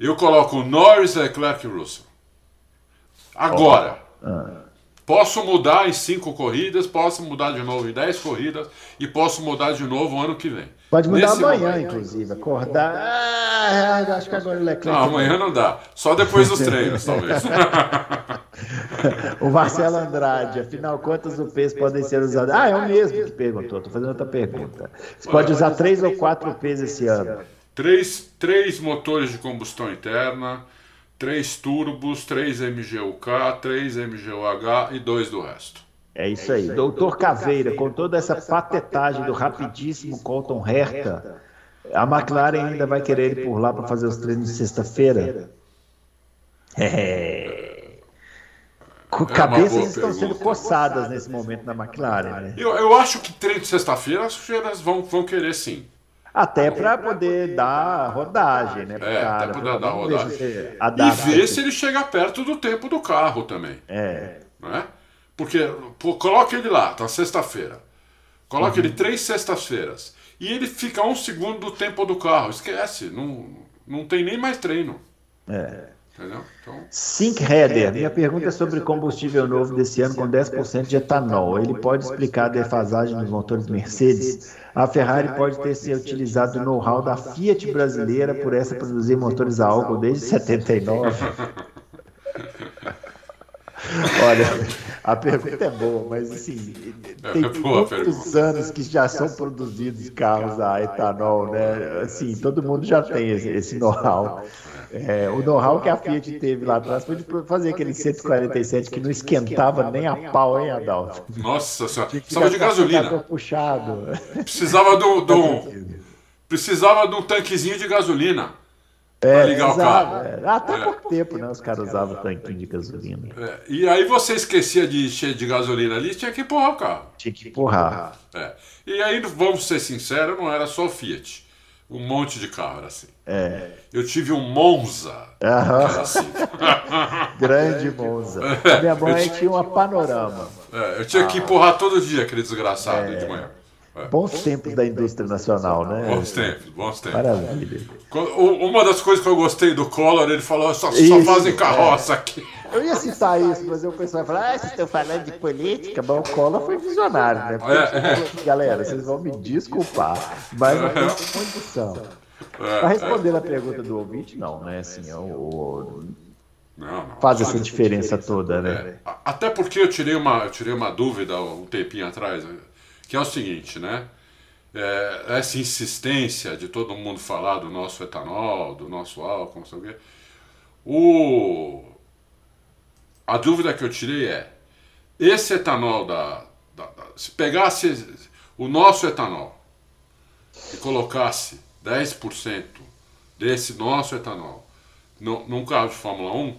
eu coloco Norris, Leclerc e Russell. Agora. Oh. Ah. Posso mudar em cinco corridas, posso mudar de novo em dez corridas e posso mudar de novo ano que vem. Pode mudar Nesse amanhã, momento. inclusive. Acordar. Ah, acho que agora o Leclerc. Não, amanhã não dá. Só depois dos treinos, talvez. o Marcelo Andrade, afinal, quantos UPs podem ser usados? Ah, é o mesmo que perguntou. Estou fazendo outra pergunta. Você pode usar três ou quatro UPs esse ano? Três, três motores de combustão interna 3 turbos, 3 MGUK, 3 MGUH e 2 do resto. É isso aí. Doutor Caveira, com toda essa patetagem do rapidíssimo Colton Herta, a McLaren ainda vai querer ir por lá para fazer os treinos de sexta-feira? É. é Cabeças estão sendo coçadas nesse momento na McLaren, né? Eu, eu acho que treino de sexta-feira as feiras vão, vão querer sim. Até para poder dar rodagem, né? É, cara, até para dar rodagem. E ver se ele chega perto do tempo do carro também. É. Né? Porque pô, coloca ele lá, tá sexta-feira. Coloca uhum. ele três sextas-feiras. E ele fica um segundo do tempo do carro. Esquece, não, não tem nem mais treino. É. Entendeu? Então... Sync Header, minha pergunta é sobre combustível novo desse ano com 10% de etanol. Ele pode explicar a defasagem dos motores Mercedes? A Ferrari pode ter se utilizado o know-how da Fiat brasileira por essa produzir motores a álcool desde 79? Olha, a pergunta é boa, mas assim, tem muitos anos que já são produzidos carros a etanol, né? Assim, todo mundo já tem esse, esse know-how. É, o know-how que a Fiat teve lá atrás foi de fazer aquele 147 que não esquentava nem a pau, hein, Adalto? Nossa senhora, precisava de gasolina. Puxado. Precisava do, do, precisava de um tanquezinho de gasolina. É, ligar o carro. É. Até é. pouco tempo, né? Os caras usavam tanquinho de gasolina. É. E aí você esquecia de encher de gasolina ali, tinha que empurrar o carro. Tinha que empurrar. É. E aí, vamos ser sinceros, não era só Fiat. Um monte de carro era assim. É. Eu tive um Monza. Aham. Assim. Grande Monza. É. Minha mãe tinha uma panorama. É, eu tinha ah. que empurrar todo dia aquele desgraçado de manhã. É. Bons tempos da indústria nacional, né? Bons tempos, bons tempos. Maravilha. Uma das coisas que eu gostei do Collor, ele falou: só, só fazem carroça é. aqui. Eu ia citar isso, mas o pessoal vai falar: ah, vocês estão falando de política. Mas o Collor foi visionário, né? Porque, é, é. Galera, vocês vão me desculpar, mas não tem condição. É, Para responder a pergunta do ouvinte, não, né? Assim, o, o não, não, faz essa diferença toda, né? Até porque eu tirei uma, eu tirei uma dúvida um tempinho atrás. Que é o seguinte, né? É, essa insistência de todo mundo falar do nosso etanol, do nosso álcool, não sei o quê. O... A dúvida que eu tirei é: esse etanol da, da, da se pegasse o nosso etanol e colocasse 10% desse nosso etanol no, num carro de Fórmula 1,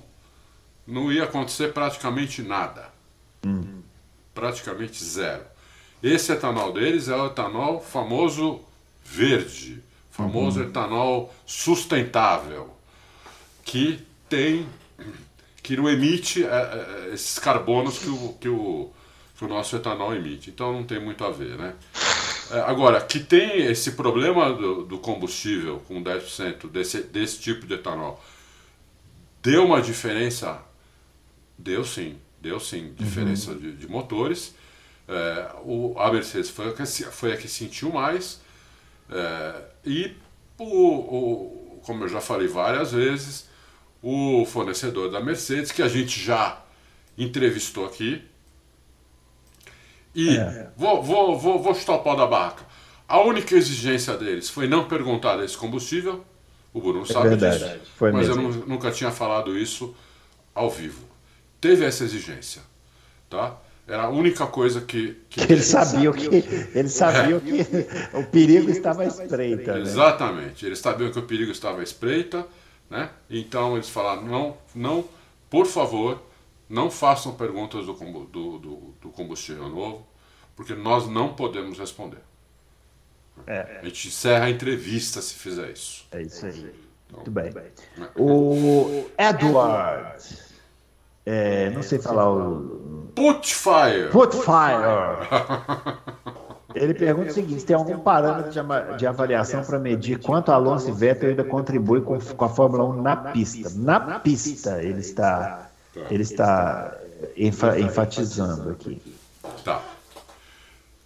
não ia acontecer praticamente nada. Hum. Praticamente zero. Esse etanol deles é o etanol famoso verde, famoso uhum. etanol sustentável, que tem que não emite é, é, esses carbonos que o, que, o, que o nosso etanol emite. Então não tem muito a ver, né? É, agora, que tem esse problema do, do combustível com 10% desse, desse tipo de etanol, deu uma diferença? Deu sim, deu sim, diferença uhum. de, de, motores. É, o, a Mercedes foi a que, foi a que sentiu mais. É, e, o, o, como eu já falei várias vezes, o fornecedor da Mercedes, que a gente já entrevistou aqui. E é. vou, vou, vou, vou chutar o pau da barraca. A única exigência deles foi não perguntar desse combustível. O Bruno é sabe verdade. disso. Foi mas mesmo. eu nunca tinha falado isso ao vivo. Teve essa exigência. Tá? Era a única coisa que. que... Eles sabiam que, eles sabiam é. que o perigo estava à espreita. Né? Exatamente. Eles sabiam que o perigo estava à espreita né? Então eles falaram: não, não, por favor, não façam perguntas do, do, do, do combustível novo, porque nós não podemos responder. É. A gente encerra a entrevista se fizer isso. É isso aí. Então, Muito bem. É. O Edward. É, não sei falar o. Putfire! Putfire! Ele pergunta o seguinte: tem algum parâmetro de, avaliação para medir quanto Alonso e Vettel ainda contribuem com, com, a Fórmula 1 na pista? Na pista, ele está, ele está enfa, enfatizando aqui. Tá.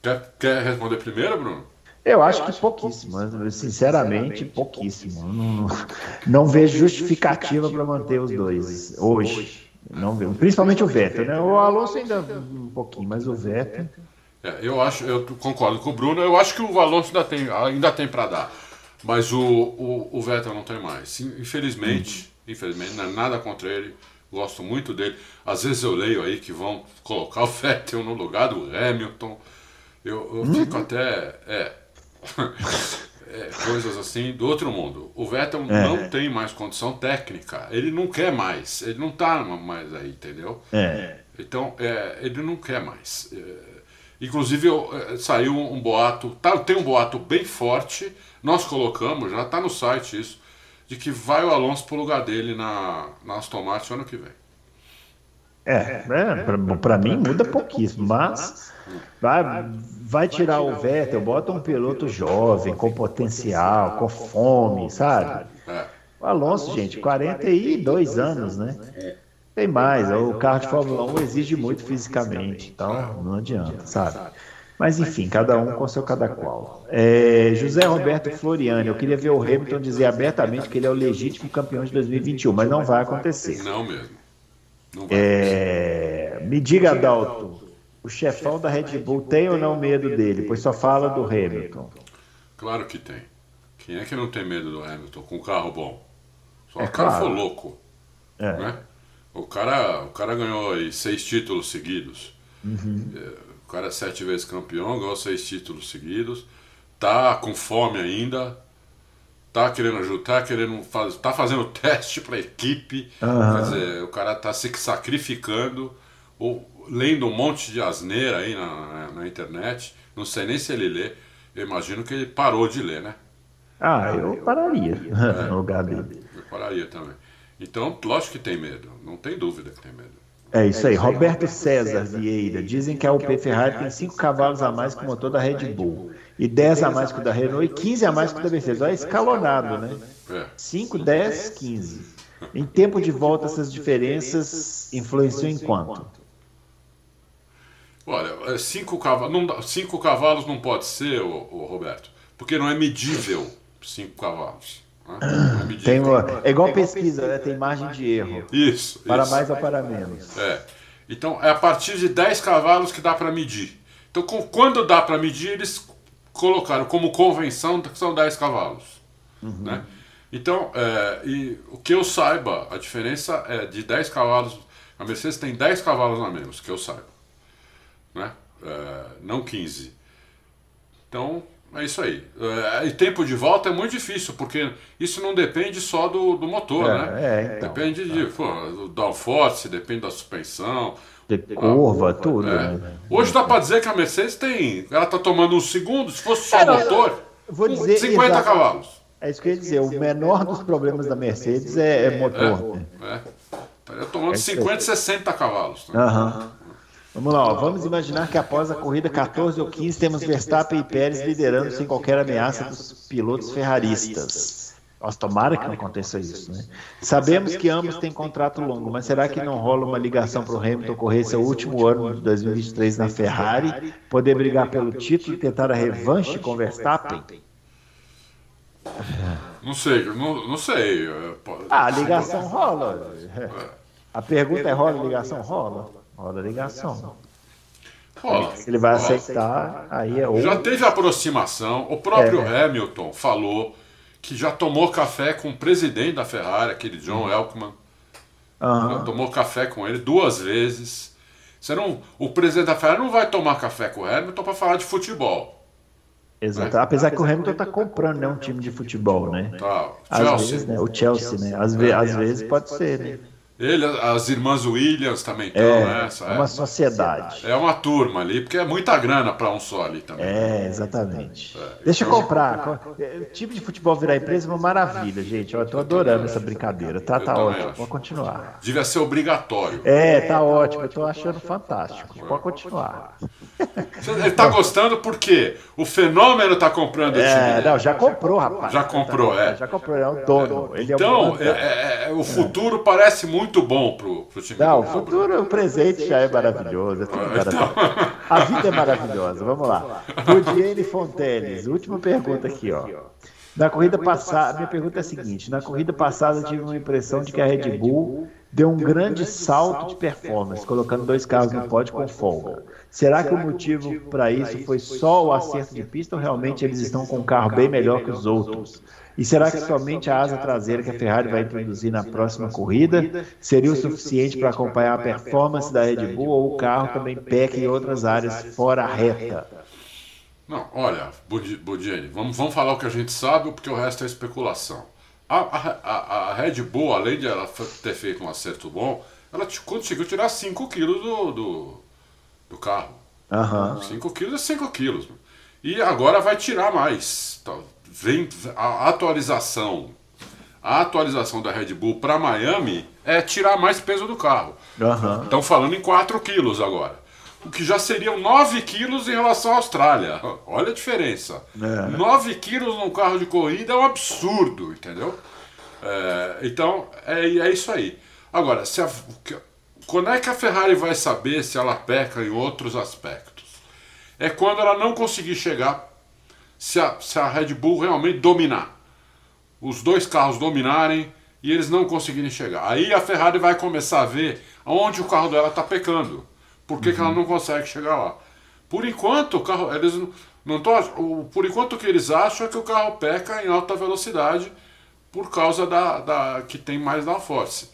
Quer, quer responder primeiro, Bruno? Eu acho que pouquíssimo, sinceramente, pouquíssimo. Não, não vejo justificativa para manter os dois hoje. Não vejo. Principalmente o Vettel, né? O Alonso ainda um pouquinho, mas o Vettel. É, eu acho, eu concordo com o Bruno. Eu acho que o Alonso ainda tem, ainda tem para dar, mas o, o, o, Vettel não tem mais. Infelizmente, uhum. infelizmente, não é nada contra ele. Gosto muito dele. Às vezes eu leio aí que vão colocar o Vettel no lugar do Hamilton. Eu, eu uhum. fico até é, é, coisas assim do outro mundo. O Vettel é. não tem mais condição técnica. Ele não quer mais. Ele não tá mais aí, entendeu? É. Então, é, ele não quer mais. É, Inclusive eh, saiu um boato, tá, tem um boato bem forte, nós colocamos, já está no site isso, de que vai o Alonso pro lugar dele na, na Aston Martin ano que vem. É, é para mim muda pouquíssimo, mas vai, vai tirar o Vettel, bota um piloto jovem, com potencial, com fome, sabe? É. O Alonso, gente, 42 anos, né? É. Tem mais, o carro de Fórmula 1 exige muito fisicamente, então não adianta, sabe? Mas enfim, cada um com seu cada qual. É, José Roberto Floriani, eu queria ver o Hamilton dizer abertamente que ele é o legítimo campeão de 2021, mas não vai acontecer. Não mesmo. É, me diga, Dalton, o chefão da Red Bull tem ou não medo dele? Pois só fala do Hamilton. Claro que tem. Quem é que não tem medo do Hamilton com um carro bom? Só é o cara claro. for louco. É. Né? O cara, o cara ganhou aí seis títulos seguidos. Uhum. É, o cara é sete vezes campeão, ganhou seis títulos seguidos. Tá com fome ainda. Tá querendo ajudar, tá querendo faz, tá fazendo teste para a equipe. Uhum. Quer dizer, o cara tá se sacrificando, ou lendo um monte de asneira aí na, na internet. Não sei nem se ele lê. Eu imagino que ele parou de ler, né? Ah, eu pararia é, no lugar dele. Eu pararia também. Então, lógico que tem medo, não tem dúvida que tem medo. É isso aí. Roberto César Vieira. Dizem que a UP Ferrari tem 5 cavalos a mais que o motor da Red Bull. E 10 a mais que o da Renault e 15 a mais que o da Mercedes. Olha, escalonado, né? 5, 10, 15. Em tempo de volta, essas diferenças influenciam em quanto? Olha, 5 é, cavalos, cinco cavalos não pode ser, ô, ô, Roberto, porque não é medível 5 cavalos. Tem uma, é igual pesquisa, né? tem margem de erro. Isso. Para isso. mais ou para menos. É. Então é a partir de 10 cavalos que dá para medir. Então quando dá para medir, eles colocaram como convenção que são 10 cavalos. Uhum. Né? Então, é, e o que eu saiba, a diferença é de 10 cavalos. A Mercedes tem 10 cavalos a menos, que eu saiba. Né? É, não 15. Então, é isso aí. É, e tempo de volta é muito difícil, porque isso não depende só do, do motor, É, né? é, então. depende de, pô, do downforce, depende da suspensão. De curva, tudo. É. né? Hoje dá para dizer que a Mercedes tem. Ela tá tomando um segundo, se fosse só É, não, motor, Vou dizer 50 exato- cavalos. É isso que eu ia dizer. O menor dos problemas da Mercedes é, é motor. né? É. Estaria tomando aí. 50, 60 cavalos. Né? Aham. Vamos lá, ó. vamos imaginar que após a corrida 14 ou 15 temos Verstappen e Pérez liderando sem qualquer ameaça dos pilotos ferraristas. Nossa, tomara que não aconteça isso, né? Sabemos que ambos têm contrato longo, mas será que não rola uma ligação para o Hamilton correr seu último ano de 2023 na Ferrari, poder brigar pelo título e tentar a revanche com Verstappen? Não sei, não, não sei. é, Ah, a ligação rola. A pergunta é: rola ligação? Rola. Rola ligação. Rola. Se ele vai Rola. aceitar, aí é Já outro. teve aproximação. O próprio É. Hamilton falou que já tomou café com o presidente da Ferrari, aquele John Elkman. Já Aham. tomou café com ele duas vezes. Você não, o presidente da Ferrari não vai tomar café com o Hamilton para falar de futebol. Exato. Apesar que o Hamilton tá comprando né, um time de futebol, né? Tá, Às Chelsea. vezes, né? O Chelsea, né? Às, ve às vezes pode ser, né? Ele, as irmãs Williams também estão É, nessa. é uma É. sociedade. É uma turma ali, porque é muita grana para um só ali também. É, exatamente. É, Deixa eu então- comprar. Co- é, O time de futebol virar empresa é uma maravilha, gente. Eu tô adorando essa brincadeira. Tá, tá ótimo. acho. Pode continuar. Devia ser obrigatório. É, tá ótimo. Eu tô achando fantástico. Pode continuar. Ele tá gostando porque o fenômeno tá comprando o time É, não, já comprou, rapaz. Já comprou, é. Já comprou, é o dono. É Então, é- é- é- o futuro parece muito bom pro, pro time Não, o futuro, o presente já é maravilhoso. É tudo Então. maravilhoso. A vida é maravilhosa. Vamos lá. Rudiene Fonteles, última pergunta aqui, ó. Na corrida passada, minha pergunta é a seguinte: na corrida passada eu tive uma impressão de que a Red Bull deu um grande salto de performance, colocando dois carros no pódio com folga. Será que o motivo para isso foi só o acerto de pista ou realmente eles estão com um carro bem melhor que os outros? E será que somente a asa traseira que a Ferrari vai introduzir na próxima corrida seria o suficiente para acompanhar a performance da Red Bull ou o carro também peca em outras áreas fora a reta? Não, olha, Budi- Budiene, vamos, vamos falar o que a gente sabe, porque o resto é especulação. A, a, a- Red Bull, além de ela ter feito um acerto bom, ela conseguiu tirar 5 quilos do, do, do carro. Aham. 5 quilos é 5 quilos. E agora vai tirar mais. Vem a atualização. A atualização da Red Bull para Miami é tirar mais peso do carro. Estão falando em 4 quilos agora. O que já seriam 9 quilos em relação à Austrália. Olha a diferença. É. 9 quilos num carro de corrida é um absurdo, entendeu? É, então, é, é isso aí. Agora, se a- quando é que a Ferrari vai saber se ela peca em outros aspectos? É quando ela não conseguir chegar, se a, se a Red Bull realmente dominar. Os dois carros dominarem e eles não conseguirem chegar. Aí a Ferrari vai começar a ver onde o carro dela está pecando. Por que, que ela não consegue chegar lá? Por enquanto, o carro. Eles não, não tão, o, por enquanto o que eles acham é que o carro peca em alta velocidade por causa da, da que tem mais downforce.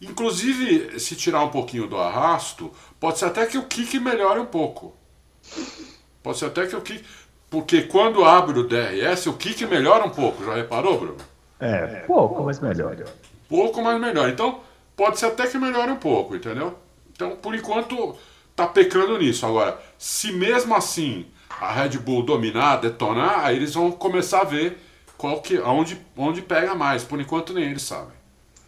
Inclusive, se tirar um pouquinho do arrasto, pode ser até que o kick melhore um pouco. Pode ser até que o kick. Porque quando abre o DRS, o kick melhora um pouco. Já reparou, Bruno? É, pouco, mas melhor. Pouco, mas melhor. Então, pode ser até que melhore um pouco, entendeu? Então, por enquanto, tá pecando nisso. Agora, se mesmo assim a Red Bull dominar, detonar, aí eles vão começar a ver qual que, onde, onde pega mais. Por enquanto, nem eles sabem.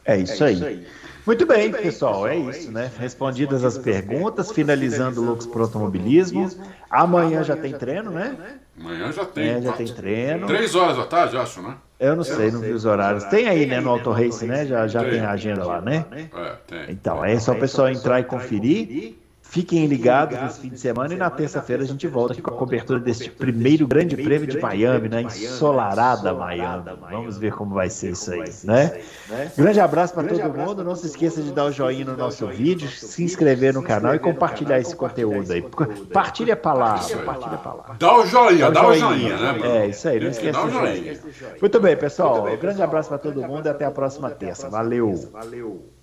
É isso aí. Muito bem, pessoal, é isso, né? Respondidas as perguntas, finalizando o Loucos pro Automobilismo. Amanhã já tem treino, né? Amanhã já tem. É, já tem treino. Três horas da tarde, acho, né? Eu não sei, não vi os horários. Tem aí, né, no Auto Race, né? Já, já tem a agenda lá, né? É, tem. Então, aí é só o pessoal entrar e conferir. Fiquem ligados nesse fim de semana e na terça-feira a gente volta aqui com a cobertura deste primeiro grande prêmio de Miami, né? Ensolarada Miami. Vamos ver como vai ser isso aí, né? Grande abraço para todo mundo. Não se esqueça de dar o joinha no nosso vídeo, se inscrever no canal e compartilhar esse conteúdo aí. Partilha a palavra, partilha a palavra. Dá o joinha, dá o joinha, né? É, isso aí, não esqueça do joinha. Muito bem, pessoal. Um grande abraço para todo mundo e até a próxima terça. Valeu. Valeu.